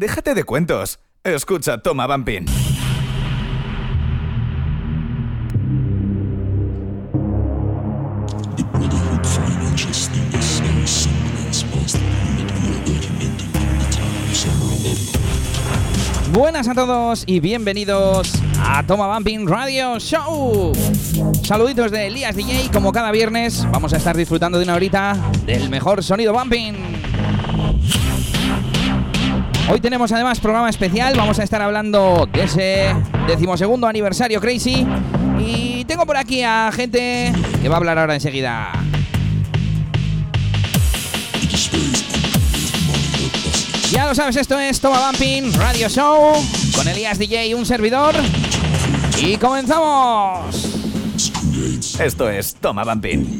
Déjate de cuentos. Escucha Toma Bumping. Buenas a todos y bienvenidos a Toma Bumping Radio Show. Saluditos de Elías DJ, como cada viernes vamos a estar disfrutando de una horita del mejor sonido bumping. Hoy tenemos además programa especial, vamos a estar hablando de ese decimosegundo aniversario Crazy y tengo por aquí a gente que va a hablar ahora enseguida. Ya lo sabes, esto es Toma Bumping Radio Show con Elías DJ y un servidor. Y comenzamos. Esto es Toma Bumping.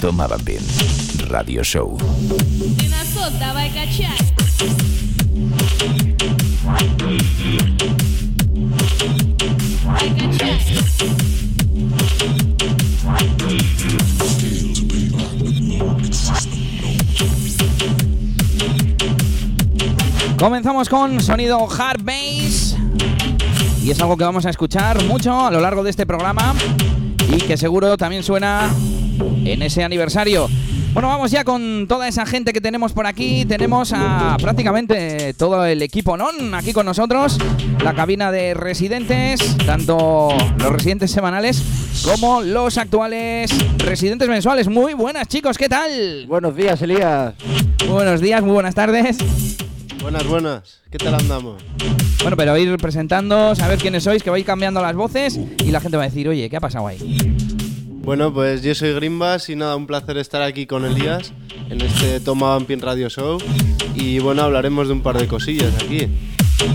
Toma Bumping Radio Show. Диносот, давай качай. Давай качай. Comenzamos con sonido hard bass. Y es algo que vamos a escuchar mucho a lo largo de este programa. Y que seguro también suena en ese aniversario. Bueno, vamos ya con toda esa gente que tenemos por aquí. Tenemos a prácticamente todo el equipo NON aquí con nosotros. La cabina de residentes, tanto los residentes semanales como los actuales residentes mensuales. Muy buenas chicos, ¿qué tal? Buenos días, Elías. Muy buenos días, muy buenas tardes. Buenas, buenas. ¿Qué tal andamos? Bueno, pero ir presentando, saber quiénes sois, que vais cambiando las voces y la gente va a decir, oye, ¿qué ha pasado ahí? Bueno, pues yo soy Grimbas y nada, un placer estar aquí con Elías en este Toma Bumping Radio Show. Y bueno, hablaremos de un par de cosillas aquí.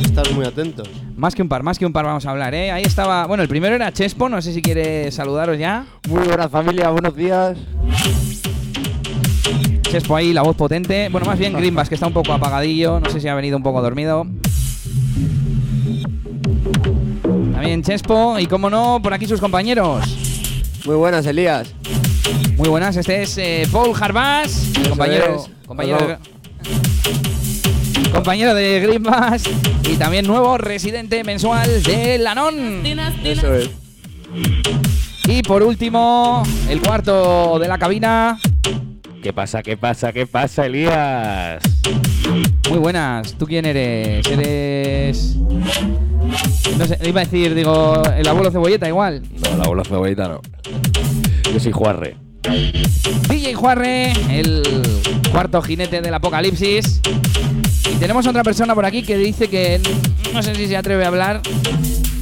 Estar muy atentos. Más que un par, más que un par vamos a hablar, ¿eh? Ahí estaba, bueno, el primero era Chespo, no sé si quiere saludaros ya. Muy buenas familia, buenos días. Chespo ahí, la voz potente. Bueno, más bien Grimbas, que está un poco apagadillo, no sé si ha venido un poco dormido. También Chespo, y como no, por aquí sus compañeros. Muy buenas, Elías. Muy buenas, este es eh, Paul Jarbas, compañero, compañero, compañero de Grimbas y también nuevo residente mensual de Lanón. Dinas, dinas. Eso es. Y por último, el cuarto de la cabina. ¿Qué pasa? ¿Qué pasa? ¿Qué pasa, Elías? Muy buenas, ¿tú quién eres? Eres. No sé, iba a decir, digo, el abuelo cebolleta igual. No, la bola cebollita no. Yo soy Juarre. DJ Juarre, el cuarto jinete del apocalipsis. Y tenemos otra persona por aquí que dice que no sé si se atreve a hablar.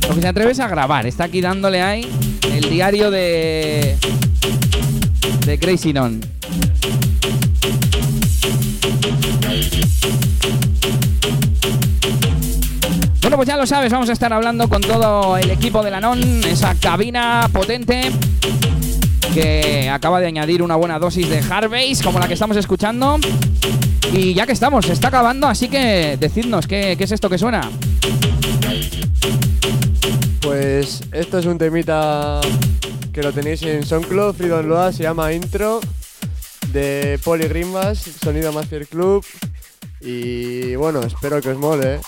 Lo que se atreve es a grabar. Está aquí dándole ahí el diario de. de Crazy Non. Bueno, pues ya lo sabes, vamos a estar hablando con todo el equipo de la NON, esa cabina potente que acaba de añadir una buena dosis de hard bass como la que estamos escuchando. Y ya que estamos, se está acabando, así que decidnos qué, qué es esto que suena. Pues esto es un temita que lo tenéis en SoundCloud, Freedom Loa, se llama Intro, de Poli Grimbas, Sonido Master Club. Y bueno, espero que os mole.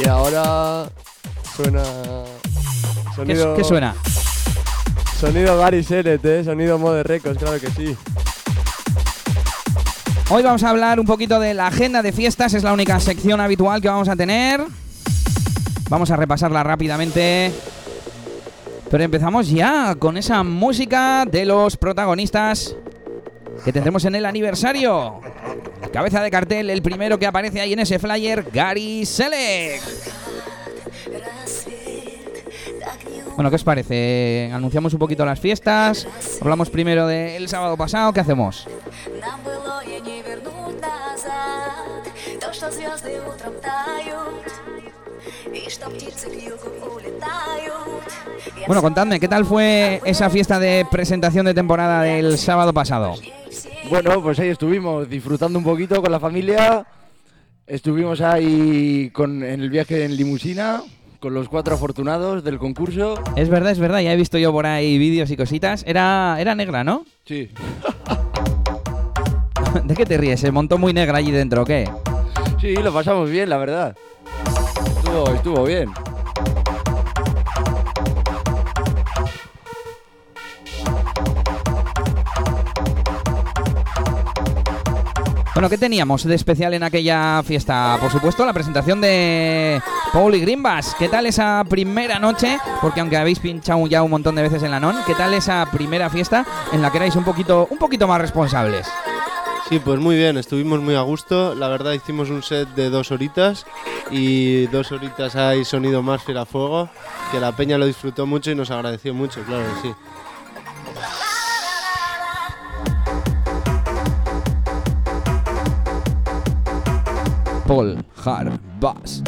Y ahora suena. ¿Qué, Sonido, qué suena? Sonido Gary Seret, ¿eh? sonido Mode Records, claro que sí. Hoy vamos a hablar un poquito de la agenda de fiestas, es la única sección habitual que vamos a tener. Vamos a repasarla rápidamente. Pero empezamos ya con esa música de los protagonistas que tendremos en el aniversario. Cabeza de cartel, el primero que aparece ahí en ese flyer, Gary Selec. Bueno, ¿qué os parece? Anunciamos un poquito las fiestas. Hablamos primero del sábado pasado. ¿Qué hacemos? Bueno, contadme, ¿qué tal fue esa fiesta de presentación de temporada del sábado pasado? Bueno, pues ahí estuvimos disfrutando un poquito con la familia. Estuvimos ahí con, en el viaje en limusina con los cuatro afortunados del concurso. Es verdad, es verdad, ya he visto yo por ahí vídeos y cositas. Era, era negra, ¿no? Sí. ¿De qué te ríes? ¿Se montó muy negra allí dentro o qué? Sí, lo pasamos bien, la verdad. Estuvo, estuvo bien. Bueno, ¿qué teníamos de especial en aquella fiesta? Por supuesto, la presentación de Paul y Grimbas. ¿Qué tal esa primera noche? Porque aunque habéis pinchado ya un montón de veces en la NON, ¿qué tal esa primera fiesta en la que erais un poquito, un poquito más responsables? Sí, pues muy bien, estuvimos muy a gusto. La verdad hicimos un set de dos horitas y dos horitas hay sonido más fiel a fuego, que la peña lo disfrutó mucho y nos agradeció mucho, claro que sí. Paul Harbas.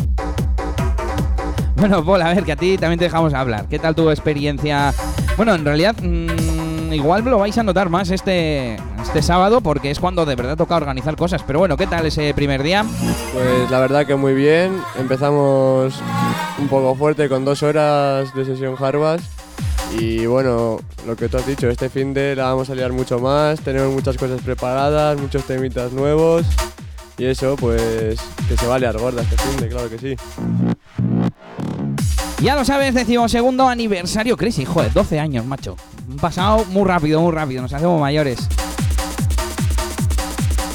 Bueno, Paul, a ver, que a ti también te dejamos hablar. ¿Qué tal tu experiencia? Bueno, en realidad, mm, igual lo vais a notar más este, este sábado porque es cuando de verdad toca organizar cosas. Pero bueno, ¿qué tal ese primer día? Pues la verdad que muy bien. Empezamos un poco fuerte con dos horas de sesión Harvas. Y bueno, lo que tú has dicho, este fin de la vamos a liar mucho más. Tenemos muchas cosas preparadas, muchos temitas nuevos. Y eso, pues que se va a liar gorda este fin de, claro que sí. Ya lo sabes, decimosegundo aniversario Crazy. Joder, 12 años, macho. Han pasado muy rápido, muy rápido. Nos hacemos mayores.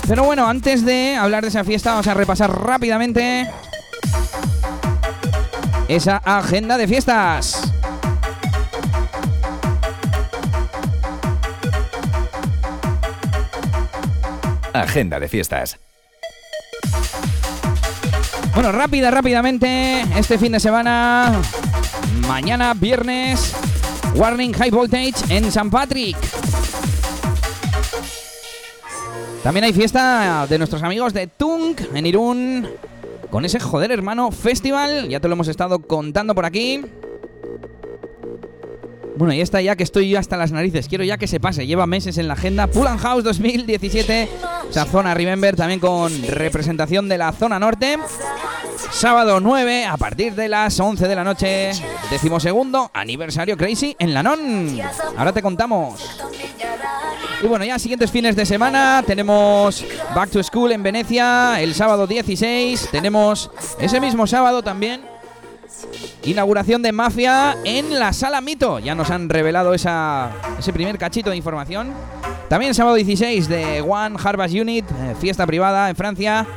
Pero bueno, antes de hablar de esa fiesta, vamos a repasar rápidamente esa agenda de fiestas. Agenda de fiestas. Bueno, rápida, rápidamente. Este fin de semana, mañana, viernes, Warning High Voltage en San Patrick. También hay fiesta de nuestros amigos de Tunk en Irún. Con ese joder hermano festival. Ya te lo hemos estado contando por aquí. Bueno, y esta ya que estoy hasta las narices. Quiero ya que se pase. Lleva meses en la agenda. Pull and House 2017. Esa zona Remember también con representación de la zona norte. Sábado 9 a partir de las 11 de la noche. Decimosegundo aniversario Crazy en la NON. Ahora te contamos. Y bueno, ya siguientes fines de semana tenemos Back to School en Venecia el sábado 16. Tenemos ese mismo sábado también inauguración de Mafia en la Sala Mito. Ya nos han revelado ese primer cachito de información. También sábado 16 de One Harvest Unit, eh, fiesta privada en Francia.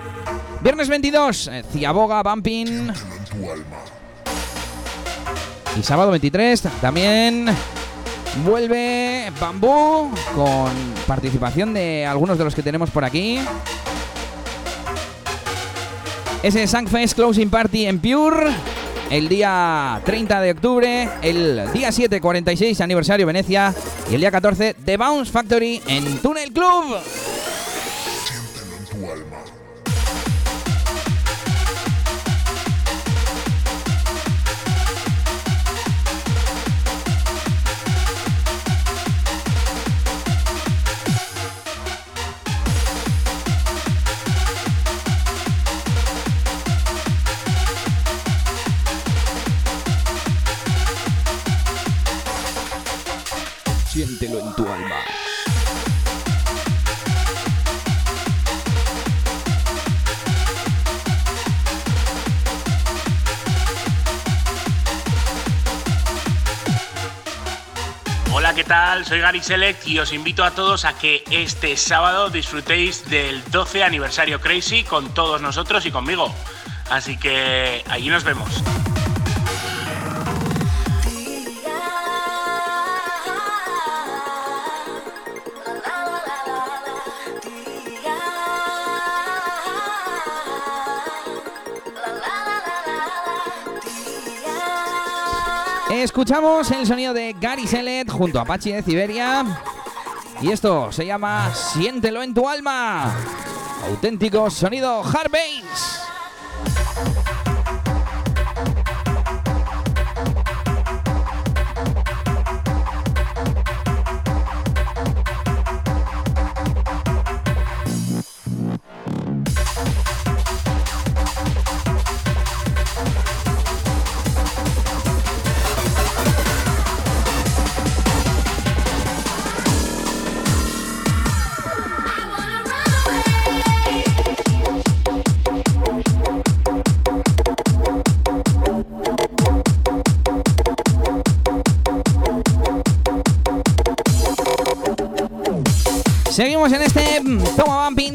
Viernes 22, eh, Ciaboga Bumping. Y sábado 23 también vuelve Bambú con participación de algunos de los que tenemos por aquí. Ese Sankfest Closing Party en Pure. El día 30 de octubre, el día 7, 46 aniversario Venecia y el día 14 The Bounce Factory en Tunnel Club. Siéntelo en tu alma. Hola, ¿qué tal? Soy Gary Select y os invito a todos a que este sábado disfrutéis del 12 aniversario Crazy con todos nosotros y conmigo. Así que allí nos vemos. Escuchamos el sonido de Gary Selet junto a Apache de Siberia. Y esto se llama Siéntelo en tu alma. Auténtico sonido hard bass.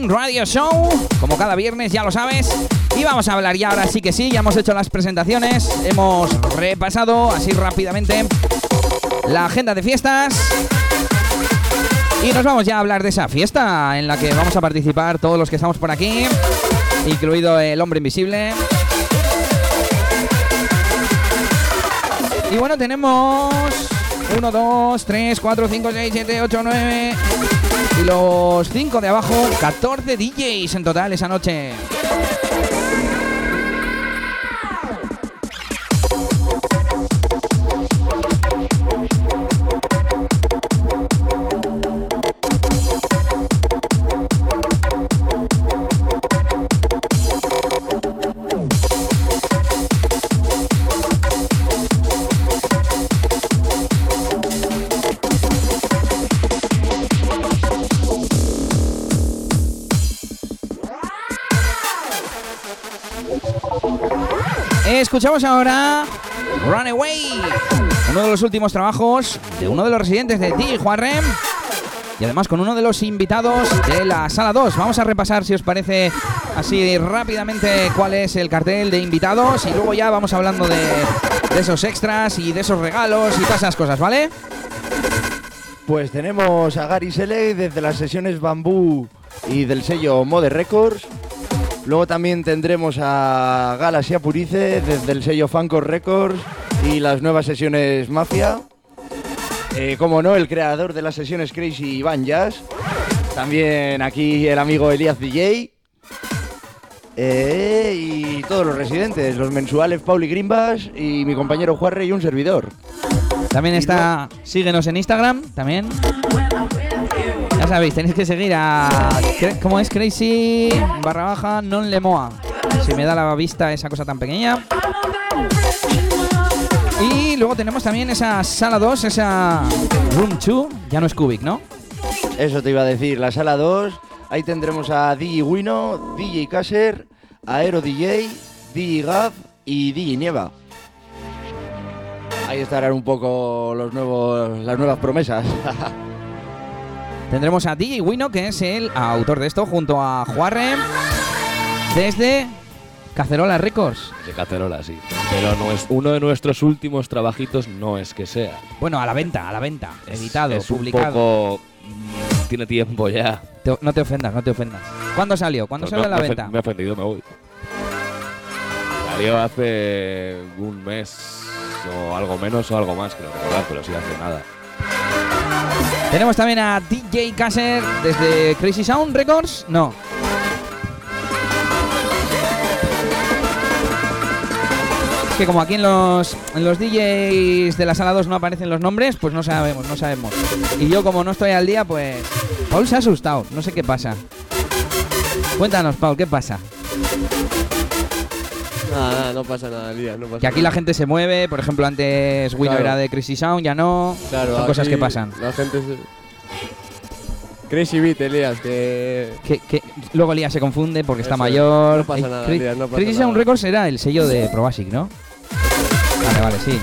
Radio Show, como cada viernes, ya lo sabes. Y vamos a hablar ya, ahora sí que sí, ya hemos hecho las presentaciones, hemos repasado así rápidamente la agenda de fiestas. Y nos vamos ya a hablar de esa fiesta en la que vamos a participar todos los que estamos por aquí, incluido el hombre invisible. Y bueno, tenemos 1, 2, 3, 4, 5, 6, 7, 8, 9. Y los 5 de abajo, 14 DJs en total esa noche. Escuchamos ahora Runaway, uno de los últimos trabajos de uno de los residentes de DJ Juarrem y además con uno de los invitados de la sala 2. Vamos a repasar, si os parece, así rápidamente cuál es el cartel de invitados y luego ya vamos hablando de, esos extras y de esos regalos y todas esas cosas, ¿vale? Pues tenemos a Gary Sele desde las sesiones Bambú y del sello Mode Records. Luego también tendremos a Galaxia Purice desde el sello Fanco Records y las nuevas sesiones Mafia. Eh, como no, el creador de las sesiones Crazy Van Jazz. También aquí el amigo Elías DJ. Eh, y todos los residentes, los mensuales Pauli Grimbas y mi compañero Juarre y un servidor. También está, síguenos en Instagram, también. Ya sabéis, tenéis que seguir a. ¿Cómo es? Crazy barra baja non lemoa. Si me da la vista esa cosa tan pequeña. Y luego tenemos también esa sala 2, esa Room 2. Ya no es Cubic, ¿no? Eso te iba a decir, la sala 2. Ahí tendremos a DJ Wino, DJ Caser, Aero DJ, DJ Gav y DJ Nieva. Ahí estarán un poco los nuevos, las nuevas promesas. Tendremos a DJ Wino, que es el autor de esto, junto a Juarre, desde Cacerola Records. De cacerola, sí. Pero no es uno de nuestros últimos trabajitos, no es que sea. Bueno, a la venta, a la venta. Es- editado, es publicado. Un poco. mm, Tiene tiempo ya. Te- no te ofendas, no te ofendas. ¿Cuándo salió? ¿Cuándo No, salió a la me venta? Me he ofendido, me voy. Salió hace un mes o algo menos o algo más, creo recordar, pero sí hace nada. Tenemos también a DJ Caser desde Crazy Sound Records. No. Es que como aquí en los, en los DJs de la sala 2 no aparecen los nombres, pues no sabemos, no sabemos. Y yo como no estoy al día, pues... Paul se ha asustado, no sé qué pasa. Cuéntanos, Paul, ¿qué pasa? Nada, nada, no pasa nada, Elías, no pasa Que aquí la gente se mueve, por ejemplo, antes Wino Claro. era de Crazy Sound, ya no. Claro, Son cosas aquí que pasan. La gente se... Crazy Beat, Elías, que... Que, que luego Elías se confunde porque está Eso es. mayor. No pasa nada, Elías, no pasa Crazy nada. Sound Records era el sello de Probasic, ¿no? Vale, vale, sí.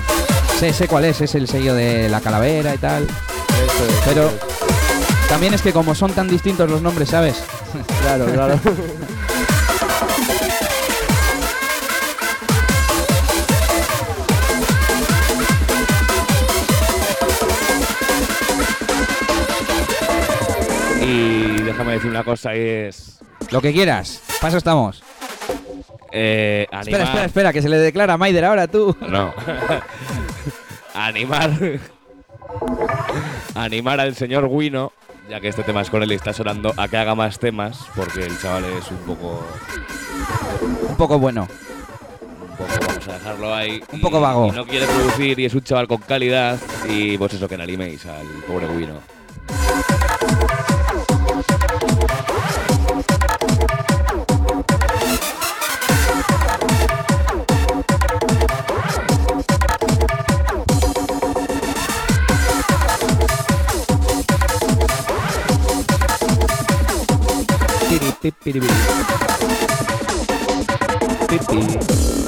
Sé, sé cuál es, es el sello de la calavera y tal. Eso es, Pero eso también es que como son tan distintos los nombres, ¿sabes? es. Claro, claro. Y déjame decir una cosa, y es. Lo que quieras. Paso estamos. Eh, animar. Espera, espera, espera, que se le declara a Maider ahora tú. No. animar. animar al señor Wino, ya que este tema es con él y está sonando, a que haga más temas, porque el chaval es un poco. Un poco bueno. Un poco, vamos a dejarlo ahí. Un y- poco vago. Y no quiere producir y es un chaval con calidad. Y pues eso, que animéis al pobre Wino. ペッペリベリ。ペッペリ。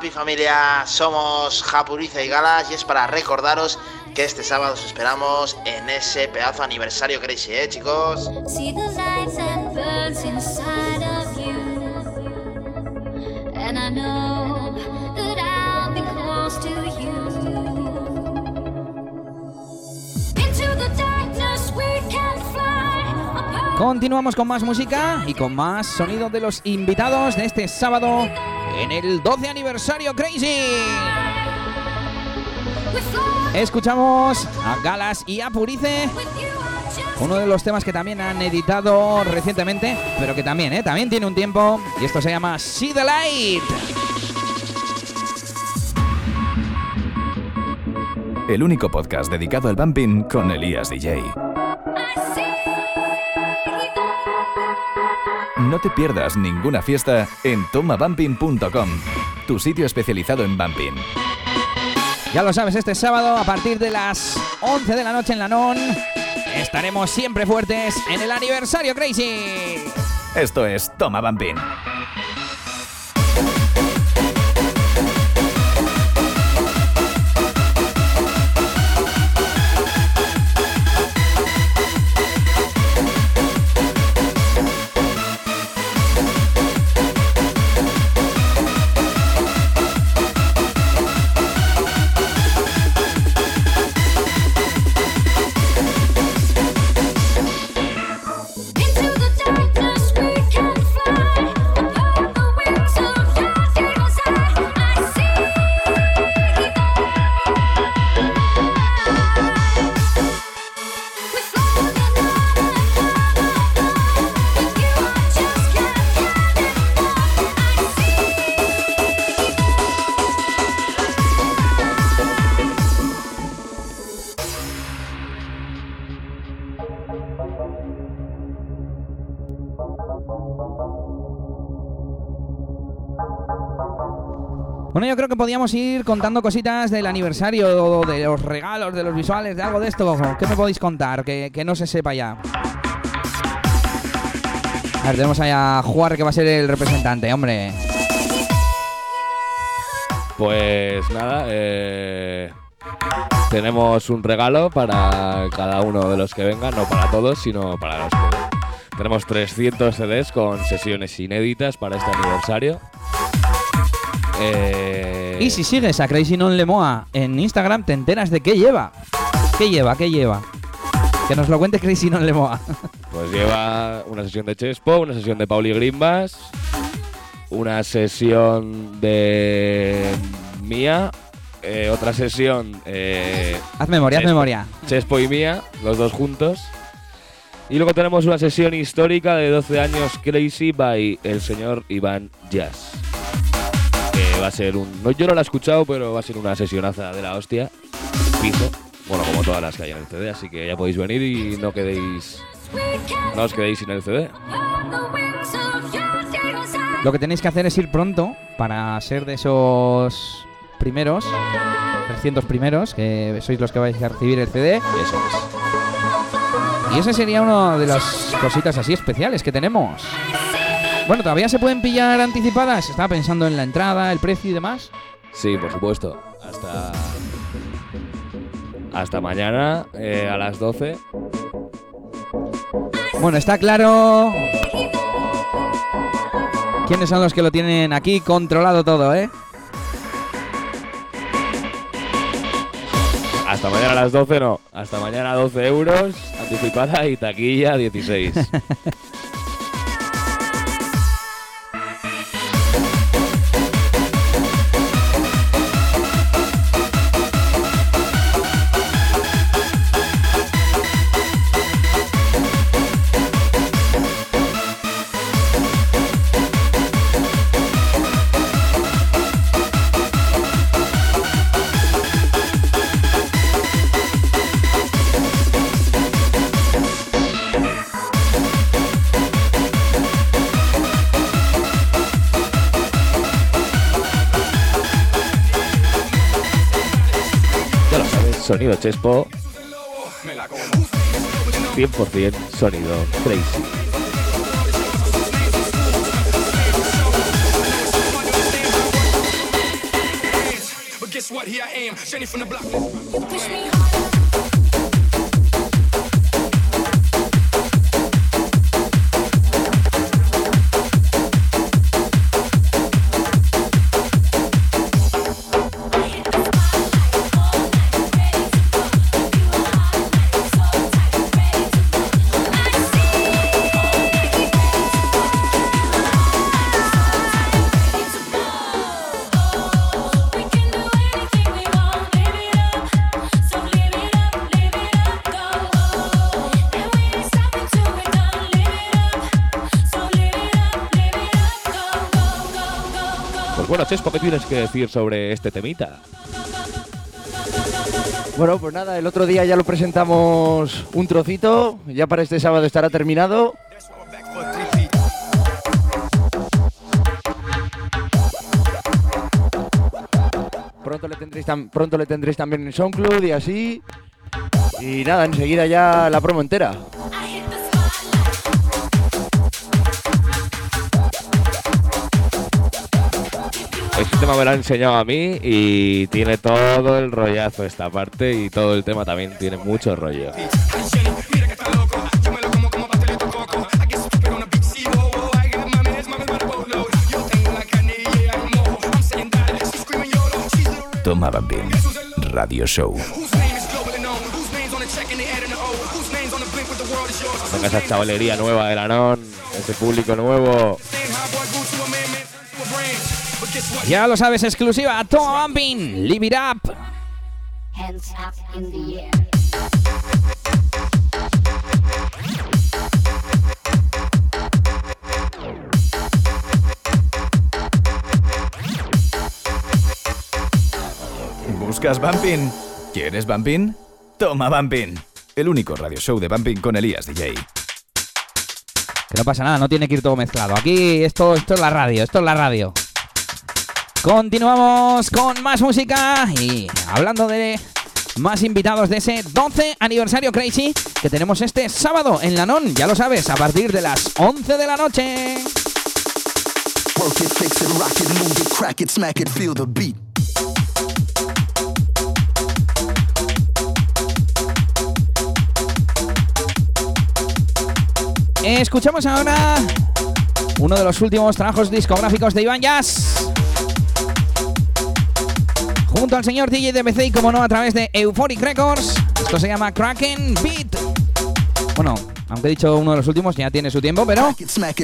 Happy familia, somos Japuriza y Galas y es para recordaros que este sábado os esperamos en ese pedazo aniversario crazy, ¿eh, chicos? See the lights and birds inside of you. And I know that I'll be close to you. Into the darkness we can fly apart. Continuamos con más música y con más sonido de los invitados de este sábado en el 12 aniversario Crazy. Escuchamos a Galas y a Purice, uno de los temas que también han editado recientemente, pero que también, ¿eh? también tiene un tiempo, y esto se llama See the Light. El único podcast dedicado al bumping con Elías DJ. No te pierdas ninguna fiesta en tomabumping.com, tu sitio especializado en bumping. Ya lo sabes, este sábado a partir de las 11 de la noche en la NON estaremos siempre fuertes en el aniversario Crazy. Esto es Toma Bumping. Creo que podíamos ir contando cositas del aniversario, de los regalos, de los visuales, de algo de esto. ¿Qué me podéis contar que, no se sepa ya? A ver, tenemos ahí a Juar que va a ser el representante, hombre. Pues nada, eh, tenemos un regalo para cada uno de los que vengan, no para todos, sino para los que. Tenemos 300 CDs con sesiones inéditas para este aniversario. Eh, Y si sigues a Crazy Non Lemoa en Instagram, te enteras de qué lleva. ¿Qué lleva? ¿Qué lleva? Que nos lo cuente Crazy Non Lemoa. Pues lleva una sesión de Chespo, una sesión de Pauli Grimbas, una sesión de mía, eh, otra sesión. eh, Haz memoria, haz memoria. Chespo y mía, los dos juntos. Y luego tenemos una sesión histórica de 12 años Crazy by el señor Iván Jazz. Va a ser un. No, yo no la he escuchado, pero va a ser una sesionaza de la hostia. Bueno, como todas las que hay en el CD, así que ya podéis venir y no quedéis. No os quedéis sin el CD. Lo que tenéis que hacer es ir pronto para ser de esos primeros, 300 primeros, que sois los que vais a recibir el CD. Eso Y esa sería una de las cositas así especiales que tenemos. Bueno, ¿todavía se pueden pillar anticipadas? Estaba pensando en la entrada, el precio y demás. Sí, por supuesto. Hasta. Hasta mañana eh, a las 12. Bueno, está claro. ¿Quiénes son los que lo tienen aquí controlado todo, eh? Hasta mañana a las 12 no. Hasta mañana 12 euros. Anticipada y taquilla 16. sonido Chespo. 100% sonido Crazy. what? Here I am, Jenny from the block. Tienes que decir sobre este temita? Bueno, pues nada, el otro día ya lo presentamos un trocito, ya para este sábado estará terminado. Pronto le tendréis, pronto le tendréis también en SoundCloud y así. Y nada, enseguida ya la promo entera. Este tema me lo ha enseñado a mí y tiene todo el rollazo esta parte y todo el tema también tiene mucho rollo. Toma Bambín. Radio Show. Esa chavalería nueva del Anon, ese público nuevo. Ya lo sabes, exclusiva. Toma Bumping. Live it up. Hands up in the air. ¿Buscas Bumping? ¿Quieres Bumping? Toma Bumping. El único radio show de Bumping con Elías DJ. Que no pasa nada, no tiene que ir todo mezclado. Aquí esto, esto es la radio, esto es la radio. Continuamos con más música y hablando de más invitados de ese 12 aniversario Crazy que tenemos este sábado en Lanón, ya lo sabes, a partir de las 11 de la noche. Escuchamos ahora uno de los últimos trabajos discográficos de Iván Jazz. Junto al señor DJ DBC y como no a través de Euphoric Records. Esto se llama Kraken Beat. Bueno, aunque he dicho uno de los últimos, ya tiene su tiempo, pero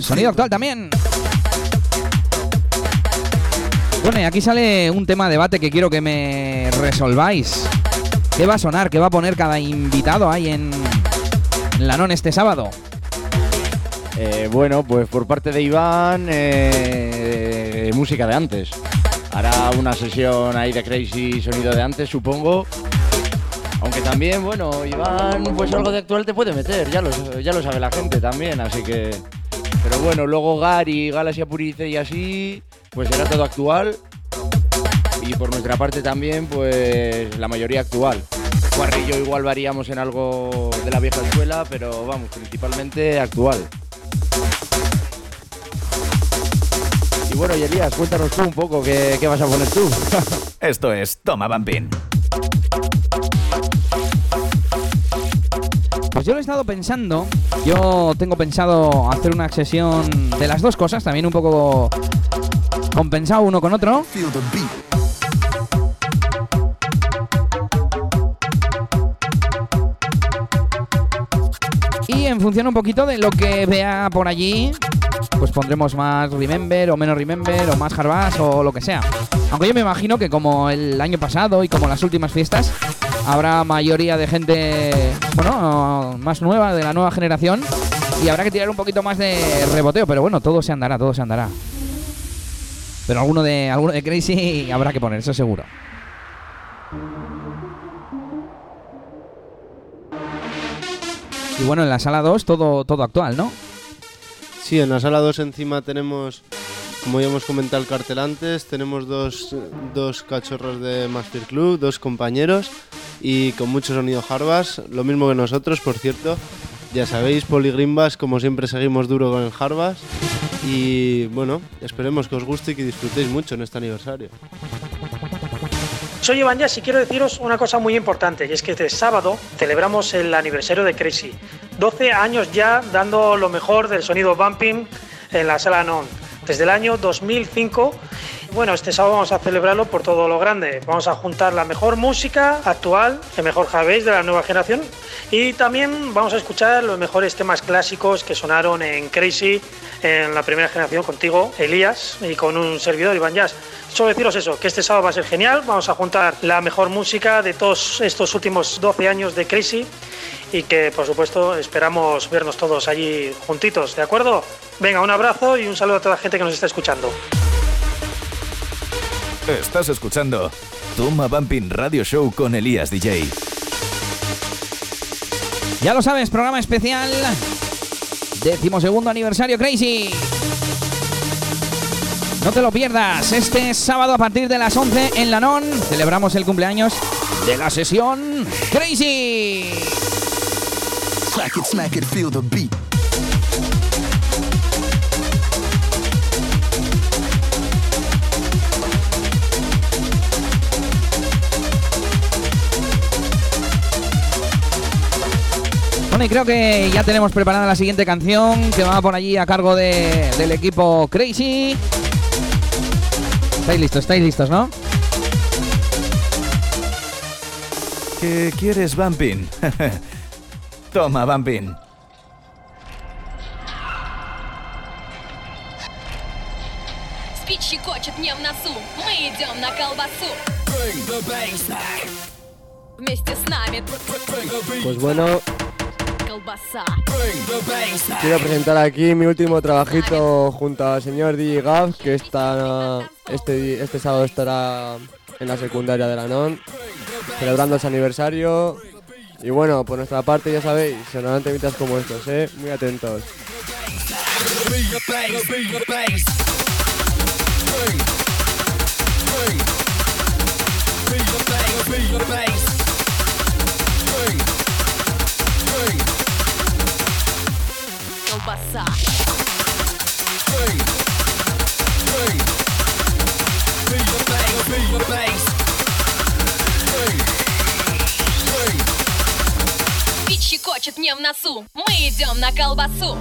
sonido actual también. Bueno, y aquí sale un tema de debate que quiero que me resolváis. ¿Qué va a sonar? ¿Qué va a poner cada invitado ahí en, en la NON este sábado? Eh, bueno, pues por parte de Iván, eh, música de antes. Hará una sesión ahí de Crazy sonido de antes, supongo. Aunque también, bueno, Iván, pues algo de actual te puede meter, ya lo, ya lo sabe la gente también, así que... Pero bueno, luego Gary, Galaxia Purice y así, pues será todo actual. Y por nuestra parte también, pues la mayoría actual. Yo igual varíamos en algo de la vieja escuela, pero vamos, principalmente actual. Y bueno, y Elías, cuéntanos tú un poco qué, qué vas a poner tú. Esto es Toma Bambín. Pues yo lo he estado pensando. Yo tengo pensado hacer una sesión de las dos cosas, también un poco compensado uno con otro. Feel the beat. Y en función un poquito de lo que vea por allí, pues pondremos más Remember o menos Remember o más Harbass o lo que sea. Aunque yo me imagino que como el año pasado y como las últimas fiestas, habrá mayoría de gente, bueno, más nueva, de la nueva generación, y habrá que tirar un poquito más de reboteo, pero bueno, todo se andará, todo se andará. Pero alguno de, alguno de Crazy habrá que poner, eso seguro. Y bueno, en la sala 2 todo, todo actual, ¿no? Sí, en la sala 2 encima tenemos, como ya hemos comentado el cartel antes, tenemos dos, dos cachorros de Master Club, dos compañeros y con mucho sonido Harbass, lo mismo que nosotros, por cierto. Ya sabéis, Poli Grimbas, como siempre seguimos duro con el Harbass y bueno, esperemos que os guste y que disfrutéis mucho en este aniversario. Soy Iván Jazz y quiero deciros una cosa muy importante, y es que este sábado celebramos el aniversario de Crazy. 12 años ya dando lo mejor del sonido bumping en la sala Non. Desde el año 2005 bueno, este sábado vamos a celebrarlo por todo lo grande. Vamos a juntar la mejor música actual, el mejor Javéis de la nueva generación y también vamos a escuchar los mejores temas clásicos que sonaron en Crazy en la primera generación contigo, Elías, y con un servidor, Iván Jazz. Solo deciros eso, que este sábado va a ser genial. Vamos a juntar la mejor música de todos estos últimos 12 años de Crazy y que, por supuesto, esperamos vernos todos allí juntitos, ¿de acuerdo? Venga, un abrazo y un saludo a toda la gente que nos está escuchando. Estás escuchando Toma Bumping Radio Show con Elías DJ. Ya lo sabes, programa especial. Decimosegundo aniversario Crazy. No te lo pierdas. Este sábado a partir de las 11 en la NON celebramos el cumpleaños de la sesión Crazy. Crack it, smack it, feel the beat. Bueno, y creo que ya tenemos preparada la siguiente canción que va por allí a cargo de- del equipo Crazy. ¿Estáis listos? ¿Estáis listos, no? ¿Qué quieres, Bumping? Toma, Bumping. Спит щекочет мне в носу, мы идем на колбасу. Вместе с нами Pues bueno, колбаса. quiero presentar aquí mi último trabajito junto al señor DJ que está, este, este sábado estará en la secundaria de la NON, celebrando su aniversario. Y bueno, por nuestra parte, ya sabéis, sonarán temitas como estos, ¿eh? Muy atentos. Колбаса. Спит щекочет мне в носу, мы идем на колбасу.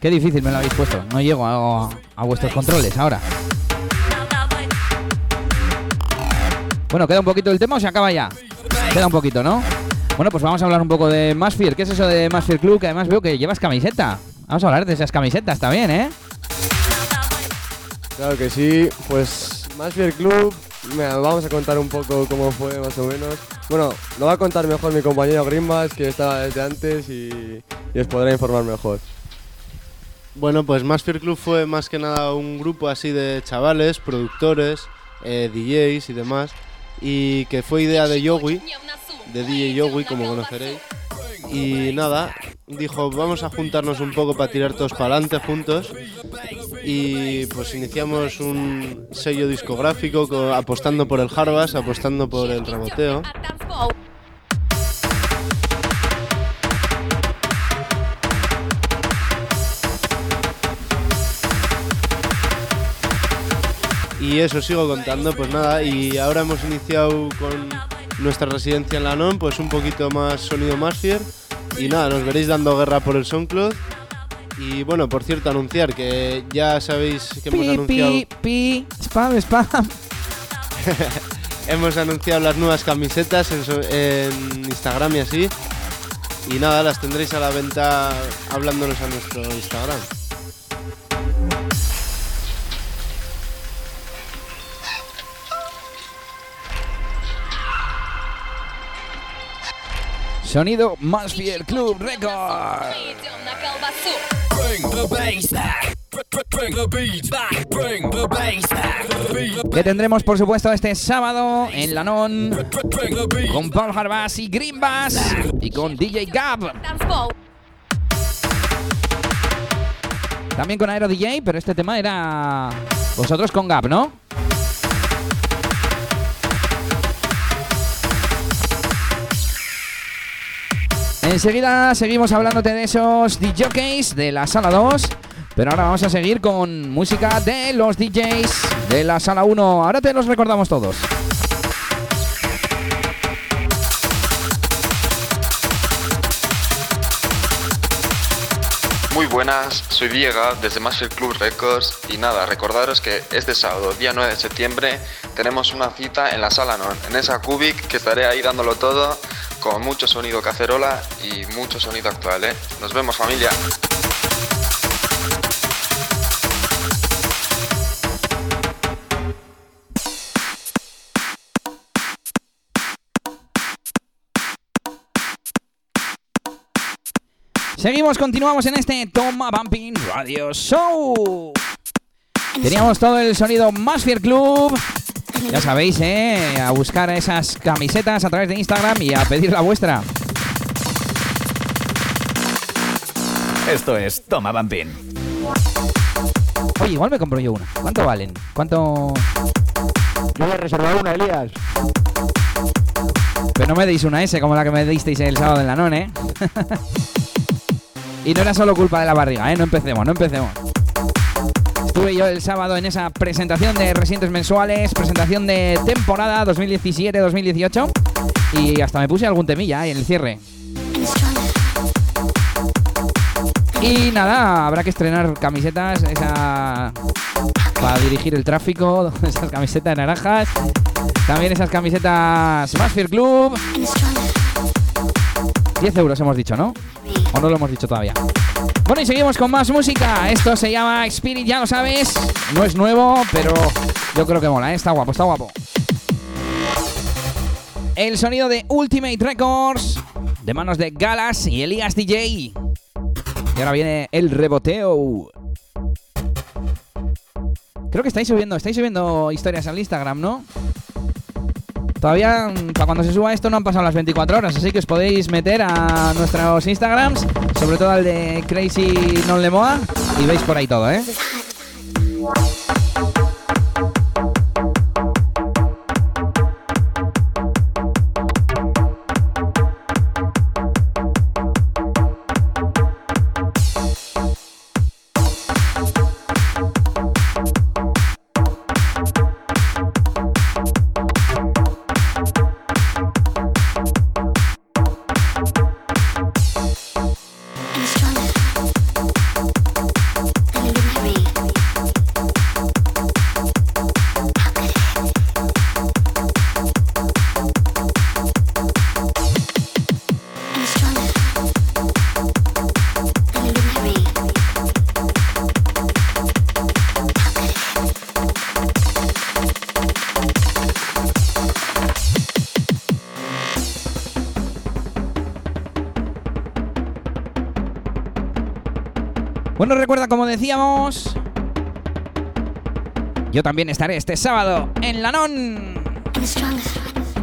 Qué difícil me lo habéis puesto. No llego a, vuestros controles ahora. Bueno, queda un poquito el tema o se acaba ya. Queda un poquito, ¿no? Bueno, pues vamos a hablar un poco de Masfir. ¿Qué es eso de Masfir Club? Que además veo que llevas camiseta. Vamos a hablar de esas camisetas también, ¿eh? Claro que sí, pues el club, vamos a contar un poco cómo fue más o menos. Bueno, lo va a contar mejor mi compañero Grimbas, que estaba desde antes y, y os podrá informar mejor. Bueno, pues Masphere Club fue más que nada un grupo así de chavales, productores, eh, DJs y demás, y que fue idea de Yogi, de DJ Yogi, como conoceréis. Y nada, dijo, vamos a juntarnos un poco para tirar todos para adelante juntos. Y pues iniciamos un sello discográfico co- apostando por el hardbass, apostando por el reboteo. Y eso sigo contando, pues nada, y ahora hemos iniciado con nuestra residencia en la NON, pues un poquito más sonido más fier. Y nada, nos veréis dando guerra por el SoundCloud. Y bueno, por cierto, anunciar que ya sabéis que hemos Pi, anunciado. pi, pi, spam, spam. Hemos anunciado las nuevas camisetas en, so- en Instagram y así. Y nada, las tendréis a la venta hablándonos a nuestro Instagram. Sonido más fiel Club Record. Que tendremos por supuesto este sábado en Lanón con Paul Harbas y Green y con DJ Gab. También con Aero DJ, pero este tema era vosotros con Gab, ¿no? Enseguida seguimos hablándote de esos DJs de la sala 2, pero ahora vamos a seguir con música de los DJs de la sala 1. Ahora te los recordamos todos. Muy buenas, soy Diego desde Master Club Records y nada, recordaros que este sábado, día 9 de septiembre, tenemos una cita en la sala NON, en esa Cubic que estaré ahí dándolo todo con mucho sonido cacerola y mucho sonido actual, ¿eh? Nos vemos familia. Seguimos, continuamos en este Toma Bumping Radio Show. Teníamos todo el sonido Masfier Club. Ya sabéis, ¿eh? A buscar esas camisetas a través de Instagram y a pedir la vuestra. Esto es Toma Bumping. Oye, igual me compro yo una. ¿Cuánto valen? ¿Cuánto...? Yo voy a reservar una, Elías. Pero no me deis una S como la que me disteis el sábado en la non, ¿eh? y no era solo culpa de la barriga, ¿eh? No empecemos, no empecemos. Estuve yo el sábado en esa presentación de residentes mensuales, presentación de temporada 2017-2018 y hasta me puse algún temilla en el cierre. Y nada, habrá que estrenar camisetas, esa para dirigir el tráfico, esas camisetas naranjas, también esas camisetas Masfield Club. 10 euros hemos dicho, ¿no? ¿O no lo hemos dicho todavía? Bueno, y seguimos con más música. Esto se llama Spirit, ya lo sabes. No es nuevo, pero yo creo que mola, ¿eh? Está guapo, está guapo. El sonido de Ultimate Records, de manos de Galas y Elías DJ. Y ahora viene el reboteo. Creo que estáis subiendo, estáis subiendo historias al Instagram, ¿no? Todavía, para cuando se suba esto, no han pasado las 24 horas, así que os podéis meter a nuestros Instagrams, sobre todo al de Crazy Non y veis por ahí todo, ¿eh? Yo también estaré este sábado en Lanón.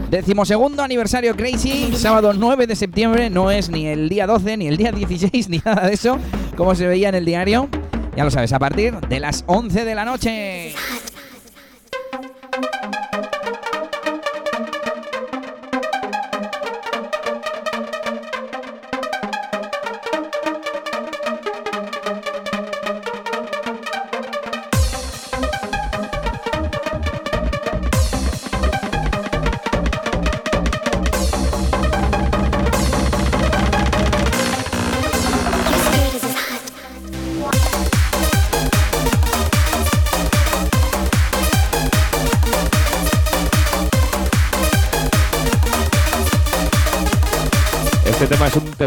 Decimosegundo aniversario Crazy, sábado 9 de septiembre, no es ni el día 12, ni el día 16, ni nada de eso, como se veía en el diario. Ya lo sabes, a partir de las 11 de la noche.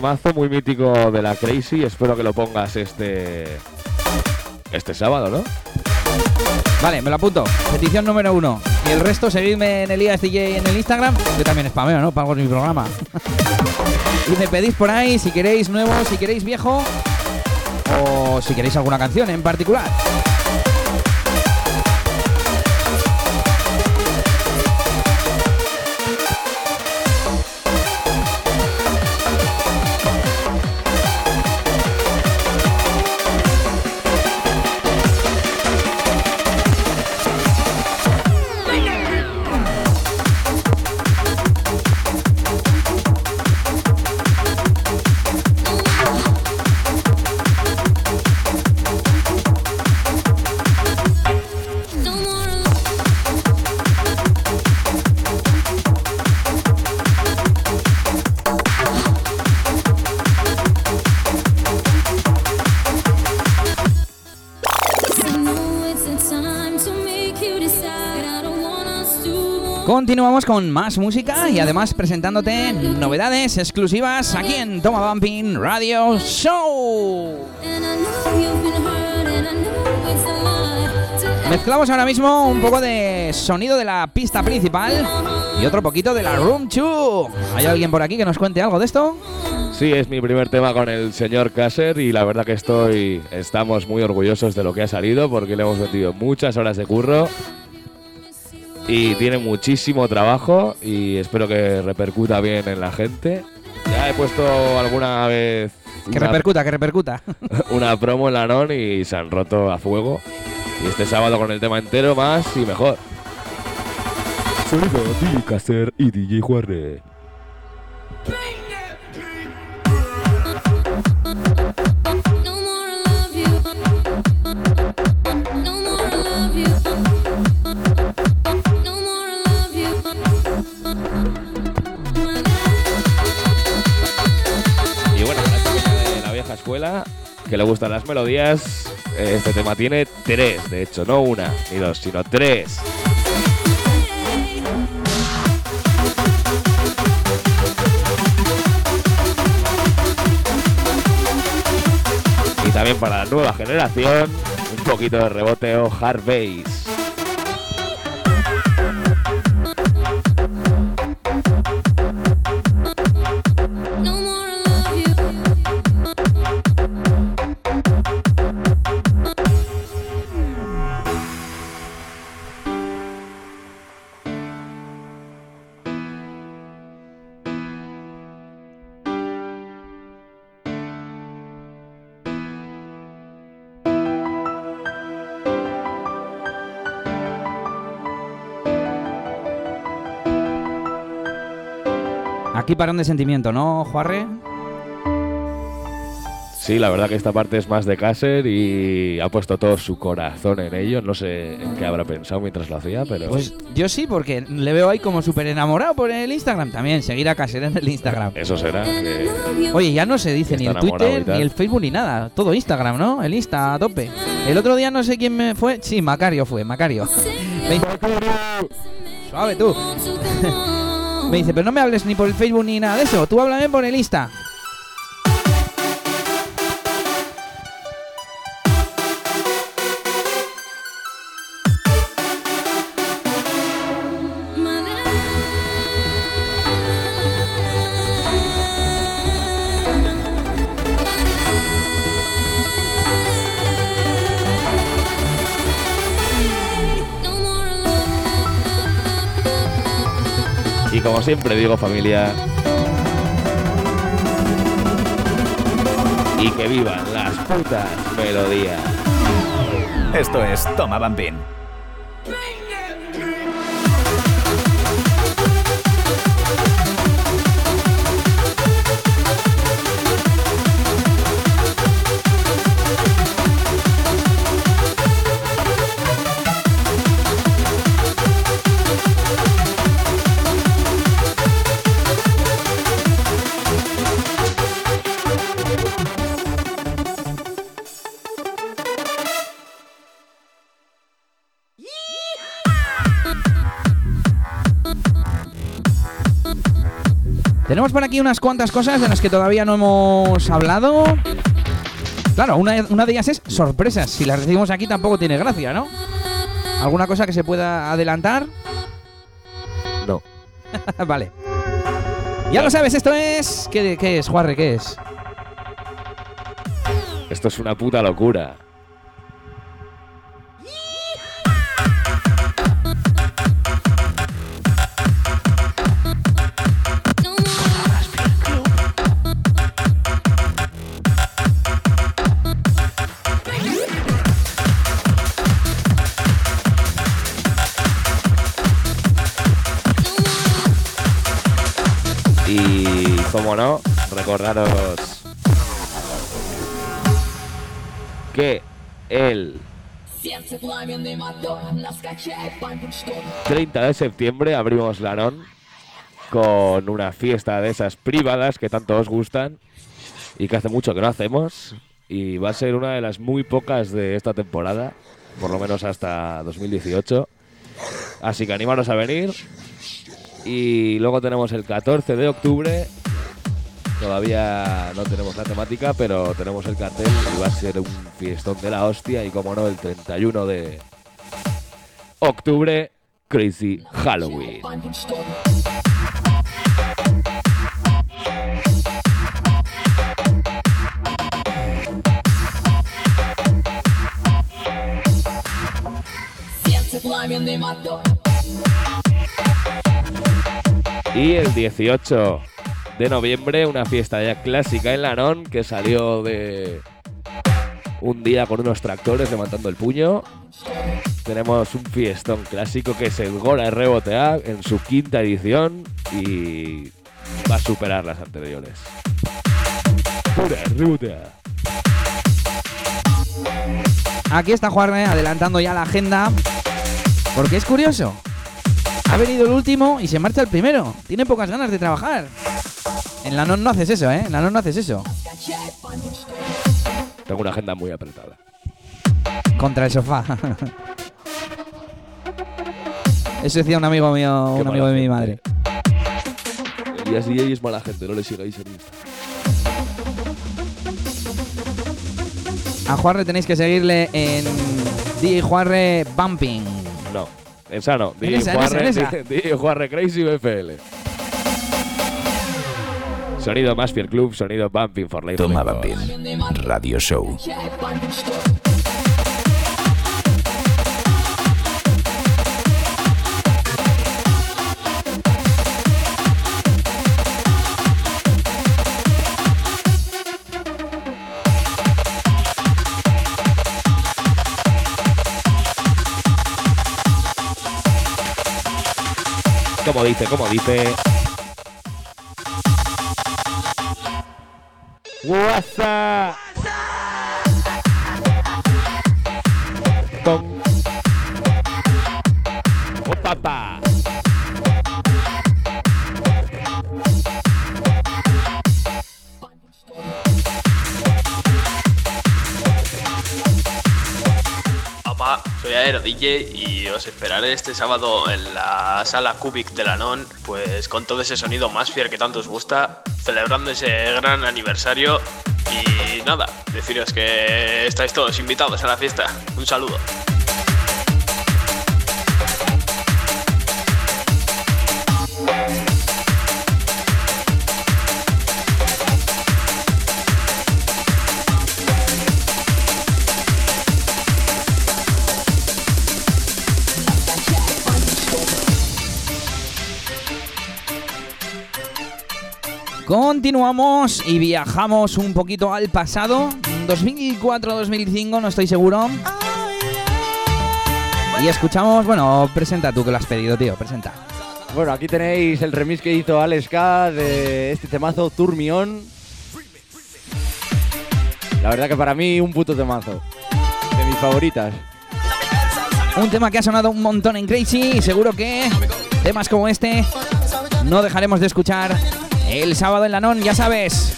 Temazo muy mítico de la Crazy. Espero que lo pongas este. Este sábado, ¿no? Vale, me lo apunto. Petición número uno. Y el resto, seguidme en Elías DJ en el Instagram. Yo también spameo, ¿no? Pago mi programa. y me pedís por ahí si queréis nuevo, si queréis viejo. O si queréis alguna canción en particular. Con más música y además presentándote novedades exclusivas aquí en Toma Bumping Radio Show. Mezclamos ahora mismo un poco de sonido de la pista principal y otro poquito de la Room 2. ¿Hay alguien por aquí que nos cuente algo de esto? Sí, es mi primer tema con el señor Kasser y la verdad que estoy, estamos muy orgullosos de lo que ha salido porque le hemos metido muchas horas de curro y tiene muchísimo trabajo y espero que repercuta bien en la gente. Ya he puesto alguna vez Que una- repercuta, que repercuta. una promo en la NON y se han roto a fuego. Y este sábado con el tema entero más y mejor. Sonido DJ Caster y DJ Juarre. Que le gustan las melodías, eh, este tema tiene tres, de hecho, no una ni dos, sino tres. Y también para la nueva generación, un poquito de reboteo hard bass. Parón de sentimiento, ¿no, Juarre? Sí, la verdad que esta parte es más de Kasser y ha puesto todo su corazón en ello. No sé en qué habrá pensado mientras lo hacía, pero... Pues yo sí, porque le veo ahí como súper enamorado por el Instagram también. Seguir a Caser en el Instagram. Eso será. que- Oye, ya no se dice ni el Twitter, ni el Facebook, ni nada. Todo Instagram, ¿no? El Insta a tope. El otro día no sé quién me fue. Sí, Macario fue, Macario. Suave tú. me dice, pero no me hables ni por el Facebook ni nada de eso. Tú háblame por el Insta. Y como siempre digo, familia... Y que vivan las putas melodías. Esto es Toma Bambín. Tenemos por aquí unas cuantas cosas de las que todavía no hemos hablado. Claro, una, una de ellas es sorpresas. Si las recibimos aquí tampoco tiene gracia, ¿no? ¿Alguna cosa que se pueda adelantar? No. vale. Ya lo sabes, esto es... ¿Qué, qué es, Juarre? ¿Qué es? Esto es una puta locura. No, recordaros que el 30 de septiembre abrimos Lanón con una fiesta de esas privadas que tanto os gustan y que hace mucho que no hacemos y va a ser una de las muy pocas de esta temporada, por lo menos hasta 2018. Así que animaros a venir. Y luego tenemos el 14 de octubre. Todavía no tenemos la temática, pero tenemos el cartel y va a ser un fiestón de la hostia. Y como no, el 31 de octubre, Crazy Halloween. Y el 18 de noviembre, una fiesta ya clásica en Lanón que salió de un día con unos tractores levantando el puño. Tenemos un fiestón clásico que es el Gora RBTA en su quinta edición y va a superar las anteriores. Pura ruta. Aquí está Juarre adelantando ya la agenda. Porque es curioso. Ha venido el último y se marcha el primero. Tiene pocas ganas de trabajar. En la non no haces eso, ¿eh? En la non no haces eso. Tengo una agenda muy apretada. Contra el sofá. Eso decía un amigo mío, Qué un amigo de mi madre. Elías DJ es mala gente, no le sigáis en Insta. A Juarre tenéis que seguirle en DJ Juarre Bumping. No, esa no. En DJ en esa, Juarre, en esa. DJ Juarre Crazy BFL. Sonido Maspier Club, sonido Bumping for Life. Toma. Bumping. Radio Show. Como dice, como dice. WhatsApp. Aero DJ y os esperaré este sábado en la sala Cubic de Lanón, pues con todo ese sonido más fiel que tanto os gusta, celebrando ese gran aniversario y nada, deciros que estáis todos invitados a la fiesta. Un saludo. Continuamos y viajamos un poquito al pasado. 2004-2005, no estoy seguro. Y escuchamos, bueno, presenta tú que lo has pedido, tío, presenta. Bueno, aquí tenéis el remix que hizo Alex K de este temazo Turmión. La verdad que para mí un puto temazo. De mis favoritas. Un tema que ha sonado un montón en Crazy y seguro que temas como este no dejaremos de escuchar el sábado en la non, ya sabes.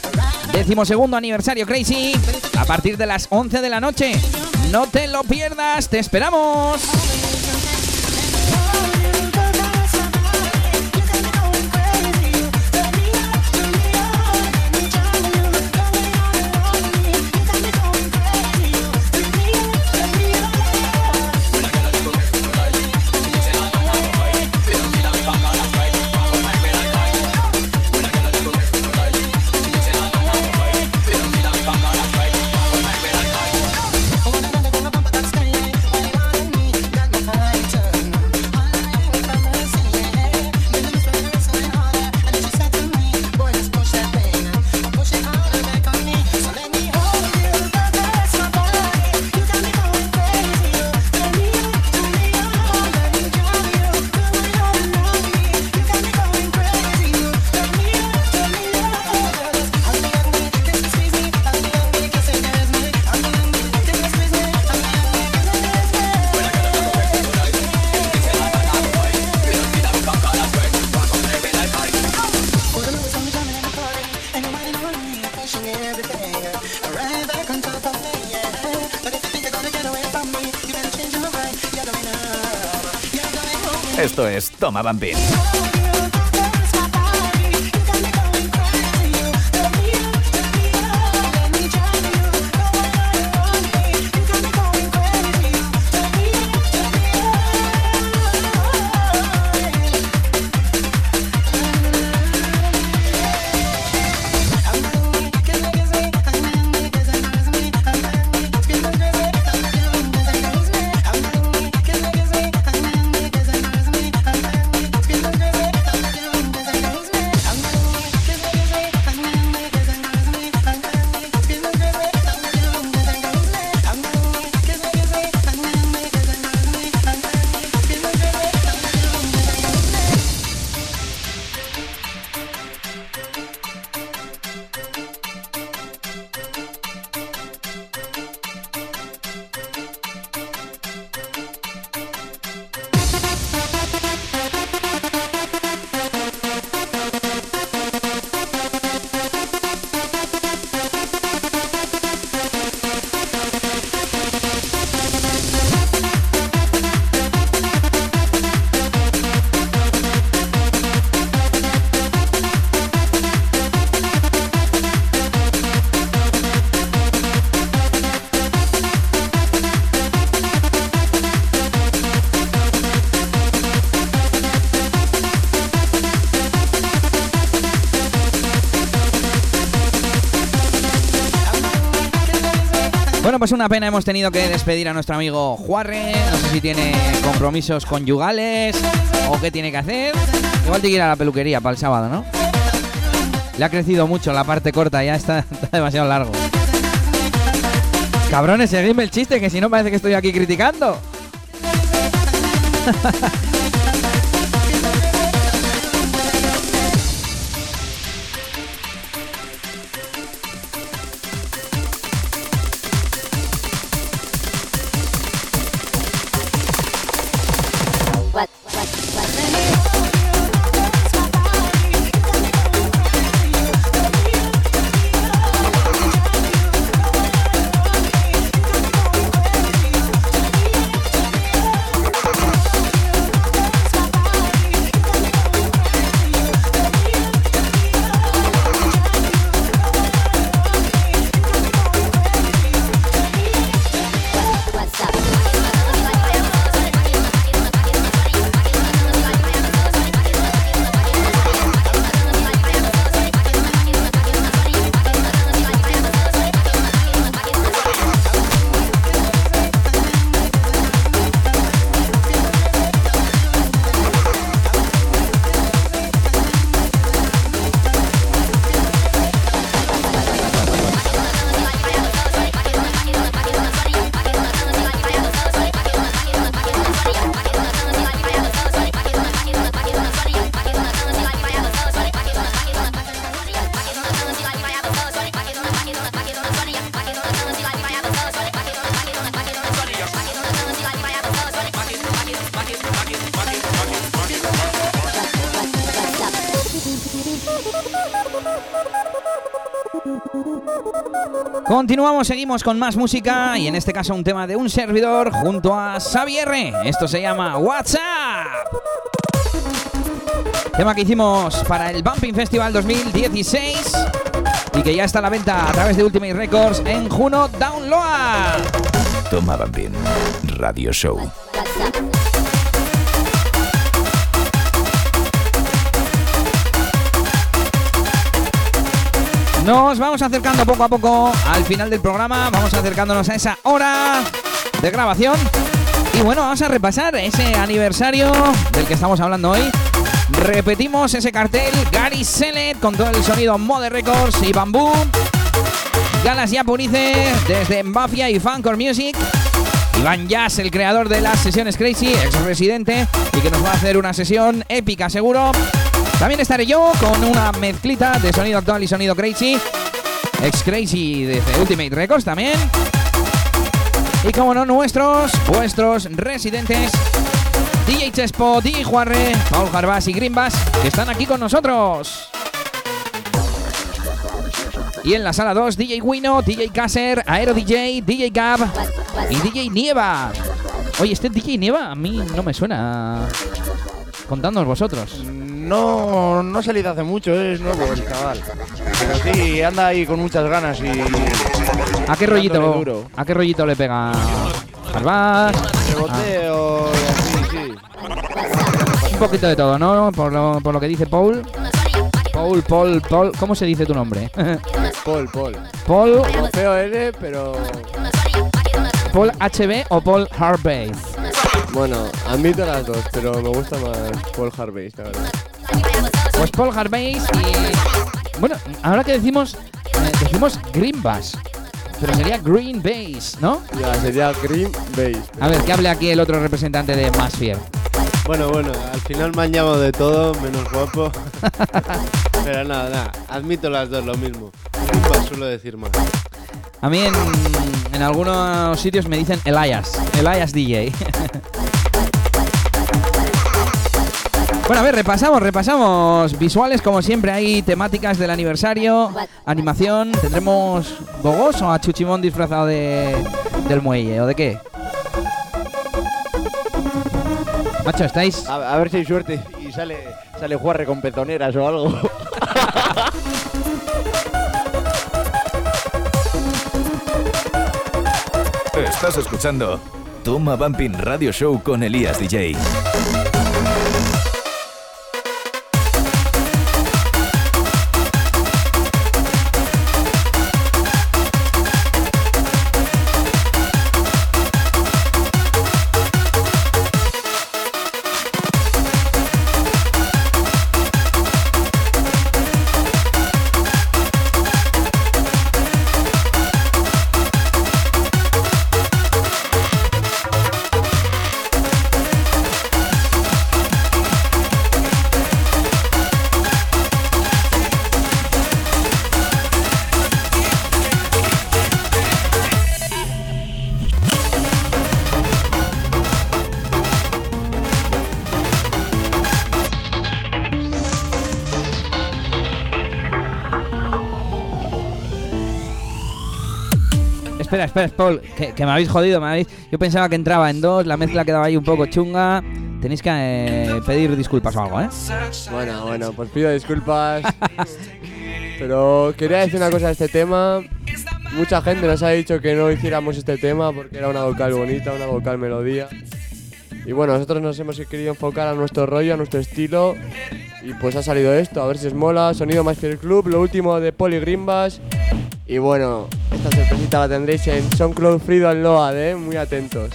Decimosegundo aniversario Crazy a partir de las 11 de la noche. No te lo pierdas, te esperamos. Esto es Toma Bambín. Pues una pena hemos tenido que despedir a nuestro amigo Juarre. No sé si tiene compromisos conyugales o qué tiene que hacer. Igual tiene que ir a la peluquería para el sábado, ¿no? Le ha crecido mucho la parte corta, ya está, demasiado largo. Cabrones, seguidme el chiste, que si no parece que estoy aquí criticando. Continuamos, seguimos con más música y en este caso un tema de un servidor junto a Xavier. Esto se llama WhatsApp. Tema que hicimos para el Bumping Festival 2016 y que ya está a la venta a través de Ultimate Records en Juno Download. Toma Bambín. Radio Show. Nos vamos acercando poco a poco al final del programa, vamos acercándonos a esa hora de grabación. Y bueno, vamos a repasar ese aniversario del que estamos hablando hoy. Repetimos ese cartel, Gary Sellet con todo el sonido Mode Records y Bambú. Galas Yapurice desde Mafia y Funcore Music. Iván Jazz, el creador de las sesiones Crazy, ex residente, y que nos va a hacer una sesión épica seguro. También estaré yo con una mezclita de sonido actual y sonido crazy. Ex Crazy desde Ultimate Records también. Y como no, nuestros, vuestros residentes. DJ Chespo, DJ Juarre, Paul Jarbas y Greenbass, que están aquí con nosotros. Y en la sala 2, DJ Wino, DJ Kasser, Aero DJ, DJ Gab y DJ Nieva. Oye, este DJ Nieva a mí no me suena. Contadnos vosotros. No, no ha salido hace mucho, es nuevo el chaval. Pero sí, anda ahí con muchas ganas y. ¿A qué rollito, duro. ¿a qué rollito le pega? Al bass, Reboteo y así, sí. un poquito de todo, ¿no? Por lo, por lo que dice Paul. Paul, Paul, Paul. ¿Cómo se dice tu nombre? Paul, Paul. Paul, Como feo pero Paul HB o Paul Harvey. bueno, admito las dos, pero me gusta más Paul Harvey, la verdad. Pues Paul Harvey y. Bueno, ahora que decimos. eh, decimos Green Bass. Pero sería Green Bass, ¿no? Ya, sería Green Base. A ver, que hable aquí el otro representante de Masfier. Bueno, bueno, al final me han llamado de todo, menos guapo. Pero nada, nada, admito las dos, lo mismo. Nunca suelo decir más. A mí en, en algunos sitios me dicen Elias. Elias DJ. Bueno, a ver, repasamos, repasamos visuales como siempre. Hay temáticas del aniversario, animación. ¿Tendremos Gogos o a Chuchimón disfrazado de, del muelle o de qué? Macho, estáis. A, a ver si hay suerte y sale, sale Juarre con pezoneras o algo. Estás escuchando Toma Bumping Radio Show con Elías DJ. Espera, Paul, que, me habéis jodido, me habéis... Yo pensaba que entraba en dos, la mezcla quedaba ahí un poco chunga. Tenéis que eh, pedir disculpas o algo, ¿eh? Bueno, bueno, pues pido disculpas. pero quería decir una cosa de este tema. Mucha gente nos ha dicho que no hiciéramos este tema porque era una vocal bonita, una vocal melodía. Y bueno, nosotros nos hemos querido enfocar a nuestro rollo, a nuestro estilo. Y pues ha salido esto, a ver si os mola. Sonido Fiel Club, lo último de Poli Grimbas. Y bueno, esta sorpresita la tendréis en SoundCloud Frido and Load, ¿eh? Muy atentos.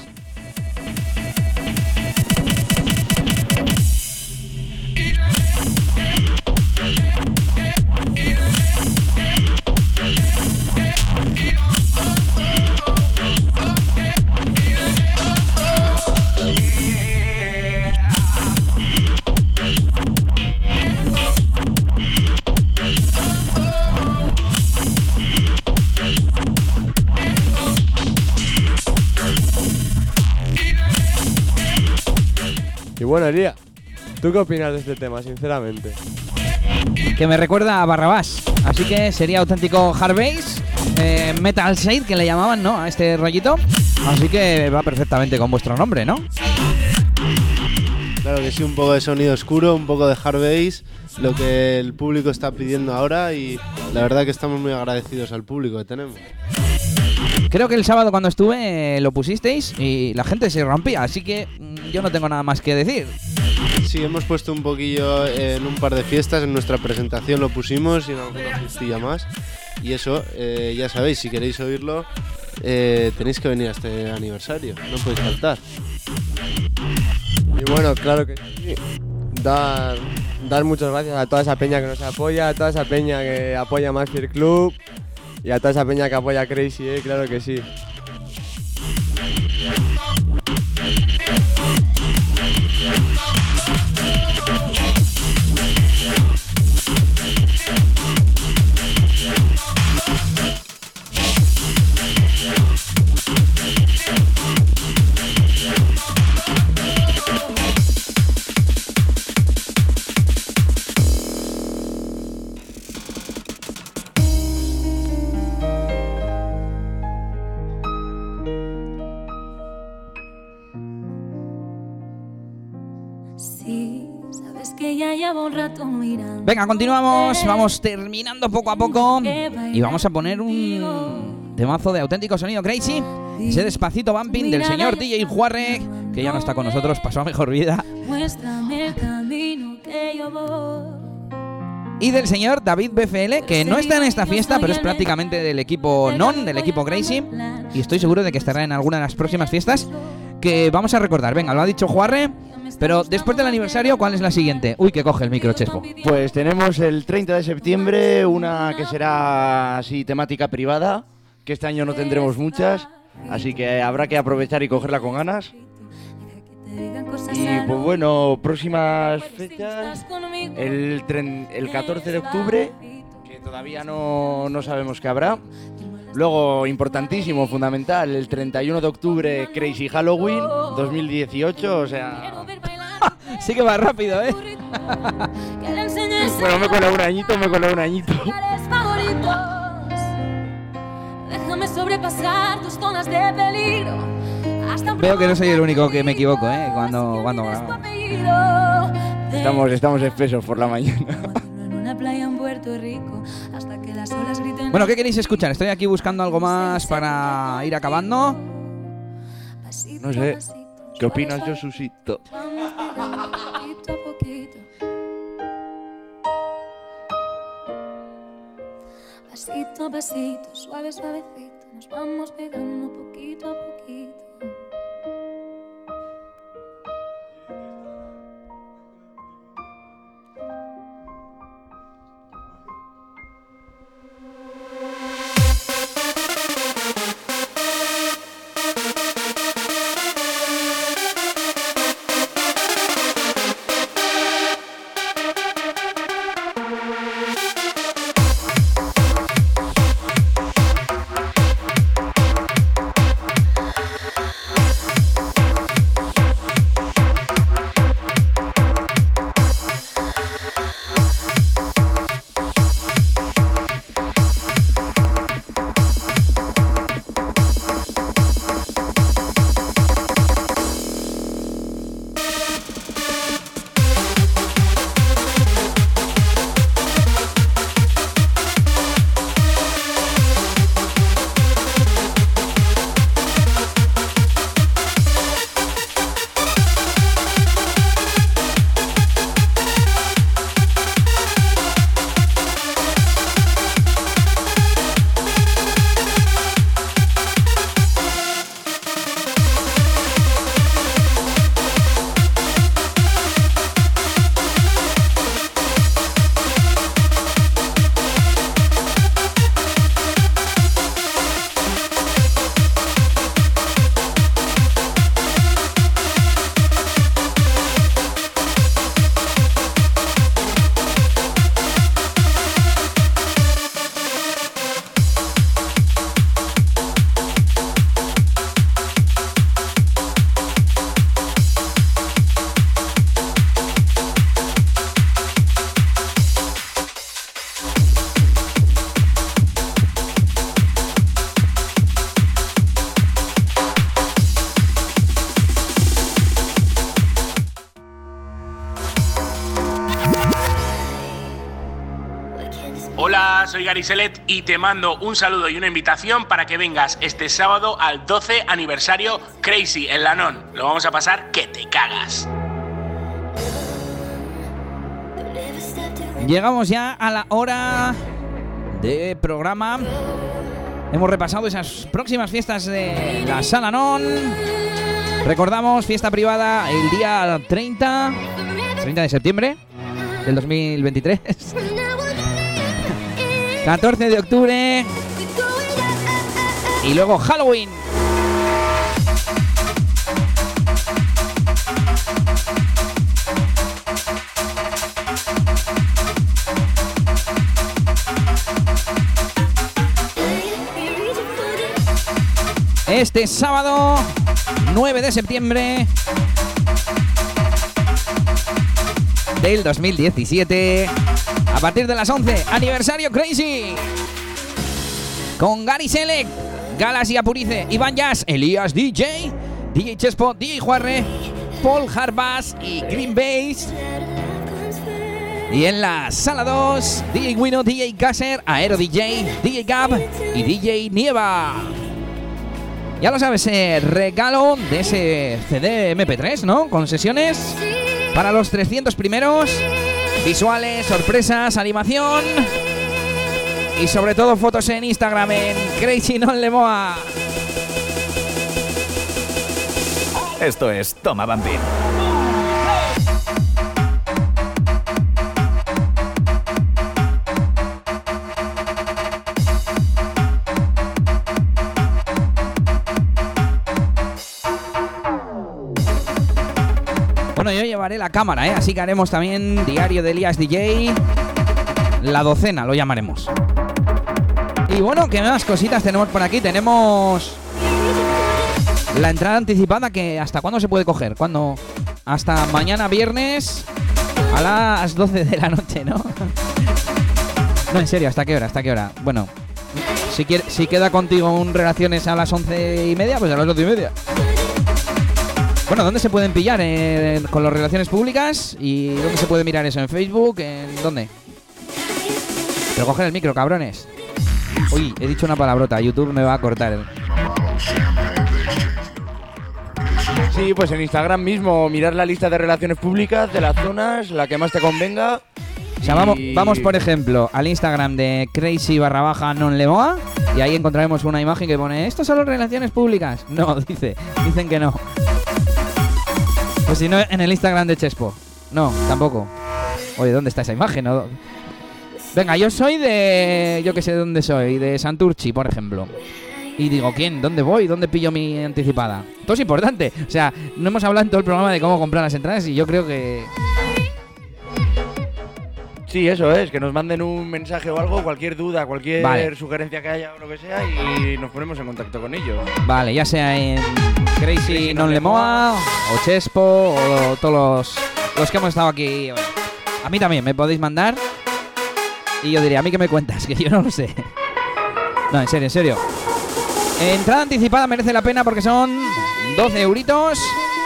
¿Tú qué opinas de este tema, sinceramente? Que me recuerda a Barrabás. Así que sería auténtico Harveys, eh, Metal Shade, que le llamaban, ¿no? A este rollito. Así que va perfectamente con vuestro nombre, ¿no? Claro que sí, un poco de sonido oscuro, un poco de hard bass, lo que el público está pidiendo ahora y la verdad que estamos muy agradecidos al público que tenemos. Creo que el sábado cuando estuve eh, lo pusisteis y la gente se rompía, así que mm, yo no tengo nada más que decir. Sí, hemos puesto un poquillo en un par de fiestas, en nuestra presentación lo pusimos y en alguna fiestilla más. Y eso, eh, ya sabéis, si queréis oírlo, eh, tenéis que venir a este aniversario, no podéis faltar. Y bueno, claro que sí. Dar, dar muchas gracias a toda esa peña que nos apoya, a toda esa peña que apoya Maxfield Club y a toda esa peña que apoya Crazy, ¿eh? claro que sí. Venga, continuamos. Vamos terminando poco a poco. Y vamos a poner un temazo de auténtico sonido crazy. Ese despacito bumping del señor DJ Juarre, que ya no está con nosotros, pasó a mejor vida. Muéstrame el camino que yo voy. Y del señor David BFL, que no está en esta fiesta, pero es prácticamente del equipo Non, del equipo Crazy. Y estoy seguro de que estará en alguna de las próximas fiestas que vamos a recordar. Venga, lo ha dicho Juarre. Pero después del aniversario, ¿cuál es la siguiente? Uy, que coge el micro, Chespo. Pues tenemos el 30 de septiembre una que será así temática privada, que este año no tendremos muchas, así que habrá que aprovechar y cogerla con ganas. Y pues bueno, próximas fechas, el, tren- el 14 de octubre, que todavía no, no sabemos qué habrá. Luego, importantísimo, fundamental, el 31 de octubre, Crazy Halloween 2018, o sea... sí que va rápido, ¿eh? Bueno, me coló un añito, me coló un añito. lugares favoritos. Déjame sobrepasar tus zonas de peligro. Hasta Veo que no soy el único que me equivoco, ¿eh? Cuando, cuando. Estamos, estamos espesos por la mañana. En una playa en Puerto Rico. Bueno, ¿qué queréis escuchar? Estoy aquí buscando algo más para ir acabando. No sé, ¿qué opinas, yo, Susito? Pasito a pasito, suave, suavecito, nos vamos pegando poquito a poquito. Y te mando un saludo y una invitación para que vengas este sábado al 12 aniversario Crazy en Lanón. Lo vamos a pasar que te cagas. Llegamos ya a la hora de programa. Hemos repasado esas próximas fiestas de la Sala Non. Recordamos, fiesta privada el día 30, 30 de septiembre del 2023. 14 de octubre. Y luego Halloween. Este sábado 9 de septiembre del 2017 a partir de las 11 aniversario Crazy con Gary Selec, Galas y Apurice, Iván Jazz, Elías DJ, DJ Chespo, DJ Juarre, Paul Harbas y Green Bass Y en la sala 2, DJ Wino, DJ Kasser, Aero DJ, DJ Gab y DJ Nieva. Ya lo sabes, eh, regalo de ese CD MP3, ¿no? Con sesiones para los 300 primeros, visuales, sorpresas, animación y sobre todo fotos en Instagram en Crazy Non Lemoa. Esto es Toma Bambín. La cámara, ¿eh? Así que haremos también diario de Elías DJ. La docena, lo llamaremos. Y bueno, ¿qué más cositas tenemos por aquí? Tenemos la entrada anticipada que hasta cuándo se puede coger? ¿Cuándo? Hasta mañana viernes a las 12 de la noche, ¿no? No, en serio, ¿hasta qué hora? ¿Hasta qué hora? Bueno, si, si queda contigo un relaciones a las 11 y media, pues a las 12 y media. Bueno, ¿dónde se pueden pillar? Eh, ¿Con las relaciones públicas? ¿Y dónde se puede mirar eso? ¿En Facebook? ¿En dónde? Pero coger el micro, cabrones. Uy, he dicho una palabrota. YouTube me va a cortar. Sí, pues en Instagram mismo, mirar la lista de relaciones públicas de las zonas, la que más te convenga. O sea, vamos, vamos, por ejemplo, al Instagram de crazy barra baja non lemoa y ahí encontraremos una imagen que pone ¿Estos son las relaciones públicas? No, dice, dicen que no. Si no, en el Instagram de Chespo. No, tampoco. Oye, ¿dónde está esa imagen? Venga, yo soy de... Yo que sé de dónde soy, de Santurchi, por ejemplo. Y digo, ¿quién? ¿Dónde voy? ¿Dónde pillo mi anticipada? Todo es importante. O sea, no hemos hablado en todo el programa de cómo comprar las entradas y yo creo que... Sí, eso es, que nos manden un mensaje o algo, cualquier duda, cualquier Vale. sugerencia que haya o lo que sea y nos ponemos en contacto con ellos. Vale, ya sea en Crazy Non Lemoa o Chespo o todos los, los que hemos estado aquí. A mí también me podéis mandar y yo diría, ¿a mí qué me cuentas? Que yo no lo sé. No, en serio, en serio. Entrada anticipada merece la pena porque son 12 euritos.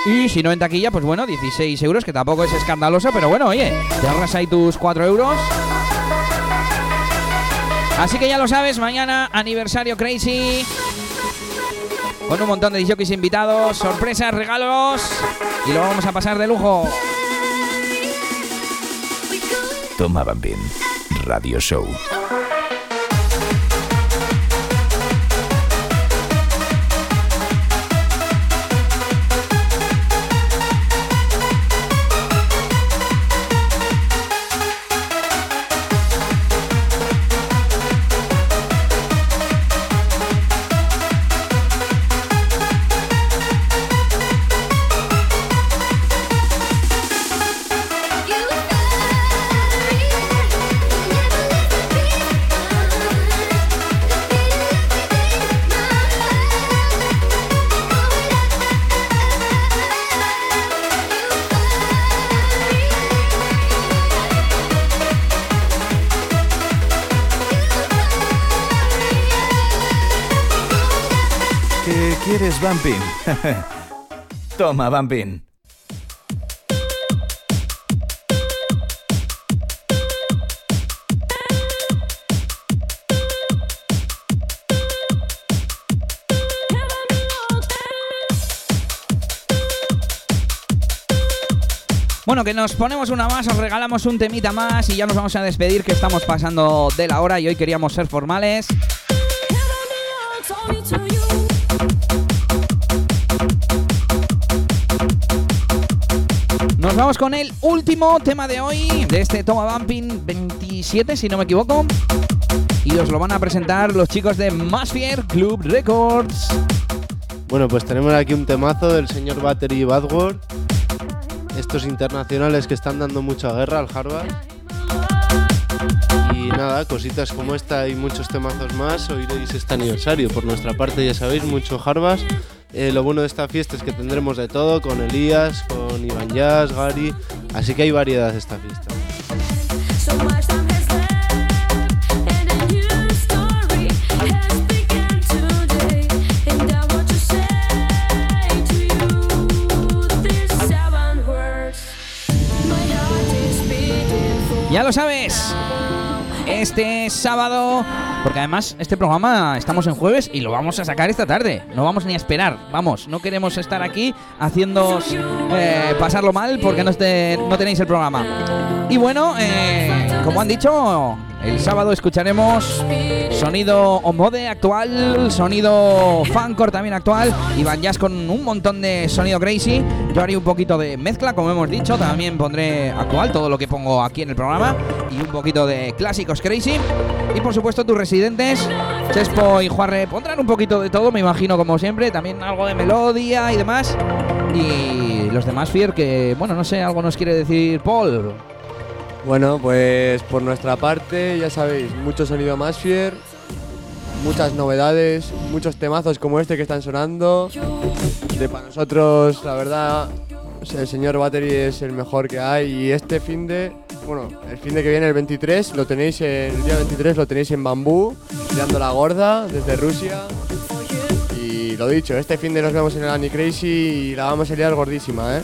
Y si no en taquilla, pues bueno, 16 euros, que tampoco es escandaloso, pero bueno, oye, te ahorras ahí tus 4 euros. Así que ya lo sabes, mañana aniversario Crazy. Con un montón de jockeys invitados, sorpresas, regalos. Y lo vamos a pasar de lujo. Toma Bambín. Radio Show. Toma, Bumpin. Bueno, que nos ponemos una más, os regalamos un temita más y ya nos vamos a despedir que estamos pasando de la hora y hoy queríamos ser formales. Vamos con el último tema de hoy, de este Toma Bumping 27, si no me equivoco. Y os lo van a presentar los chicos de Masfier Club Records. Bueno, pues tenemos aquí un temazo del señor Battery Badward. Estos internacionales que están dando mucha guerra al Harvard. Y nada, cositas como esta y muchos temazos más oiréis este aniversario. Por nuestra parte, ya sabéis, mucho Harvard. Eh, lo bueno de esta fiesta es que tendremos de todo, con Elías, con Iván Jazz, Gary. Así que hay variedad esta fiesta. Ya lo sabes. Este sábado, porque además este programa estamos en jueves y lo vamos a sacar esta tarde. No vamos ni a esperar. Vamos, no queremos estar aquí haciendo eh, pasarlo mal porque no, tenéis el programa. Y bueno, eh, como han dicho, el sábado escucharemos sonido Omode actual, sonido Fancore también actual y Van Jazz con un montón de sonido crazy. Yo haré un poquito de mezcla, como hemos dicho, también pondré actual, todo lo que pongo aquí en el programa y un poquito de clásicos crazy. Y por supuesto tus residentes, Chespo y Juarre pondrán un poquito de todo, me imagino como siempre, también algo de melodía y demás. Y los demás Fier que, bueno, no sé, algo nos quiere decir Paul. Bueno, pues por nuestra parte, ya sabéis, mucho sonido más fier, muchas novedades, muchos temazos como este que están sonando. De para nosotros, la verdad, el señor Battery es el mejor que hay y este fin de, bueno, el fin de que viene el 23, lo tenéis en, el día 23 lo tenéis en Bambú, tirando la gorda desde Rusia. Y lo dicho, este fin de nos vemos en el Annie Crazy y la vamos a liar gordísima, ¿eh?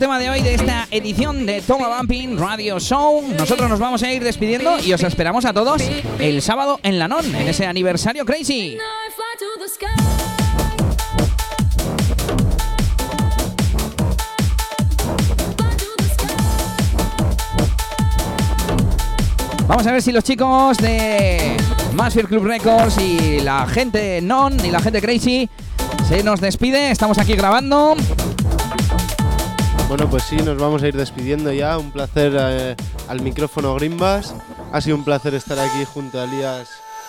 Tema de hoy de esta edición de Toma Bumping Radio Show. Nosotros nos vamos a ir despidiendo y os esperamos a todos el sábado en la NON, en ese aniversario crazy. Vamos a ver si los chicos de Master Club Records y la gente Non y la gente Crazy se nos despide. Estamos aquí grabando. Bueno, pues sí, nos vamos a ir despidiendo ya. Un placer eh, al micrófono Grimbas. Ha sido un placer estar aquí junto a Elías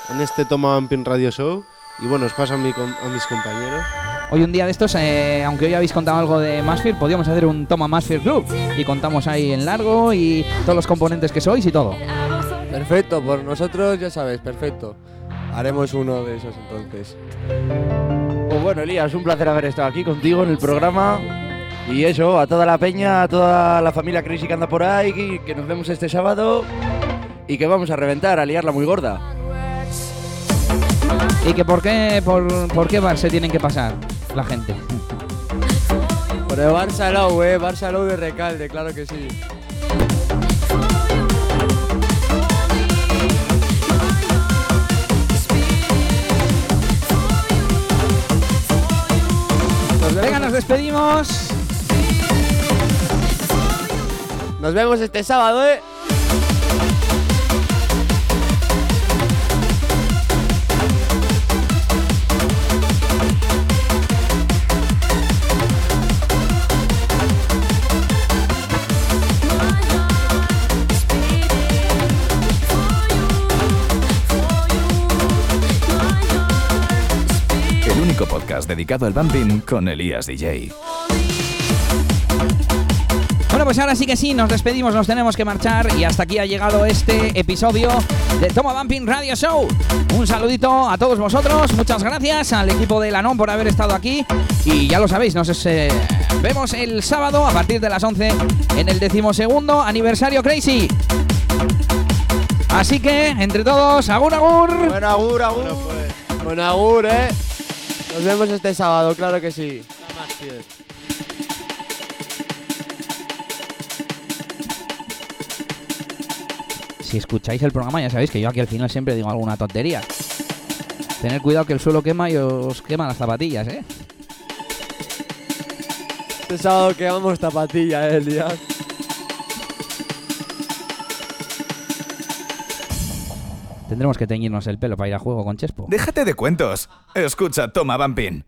en este Toma Vampin Radio Show. Y bueno, os paso a, mi com- a mis compañeros. Hoy un día de estos, eh, aunque hoy habéis contado algo de Masfir, podríamos hacer un Toma Masfir Club. Y contamos ahí en largo y todos los componentes que sois y todo. Perfecto, por nosotros ya sabes, perfecto. Haremos uno de esos entonces. Pues bueno, Elías, un placer haber estado aquí contigo en el programa. Y eso, a toda la peña, a toda la familia Crazy que anda por ahí, que, que nos vemos este sábado y que vamos a reventar, a liarla muy gorda. ¿Y que por qué, por, por qué bar se tienen que pasar la gente? Por el Barça Low, eh, Barça Low de Recalde, claro que sí. Venga, nos despedimos. Nos vemos este sábado, eh. El único podcast dedicado al bumping con Elías DJ. Bueno, pues ahora sí que sí, nos despedimos, nos tenemos que marchar y hasta aquí ha llegado este episodio de Toma Bumping Radio Show. Un saludito a todos vosotros, muchas gracias al equipo de Lanon por haber estado aquí y ya lo sabéis, nos eh, vemos el sábado a partir de las 11 en el decimosegundo aniversario Crazy. Así que, entre todos, agur agur. Bueno, agur, agur. Bueno, agur, eh. Nos vemos este sábado, claro que sí. Si escucháis el programa ya sabéis que yo aquí al final siempre digo alguna tontería. Tener cuidado que el suelo quema y os quema las zapatillas, ¿eh? Este sábado que vamos zapatilla, eh, Elías. Tendremos que teñirnos el pelo para ir a juego con Chespo. Déjate de cuentos. Escucha Toma Bumping.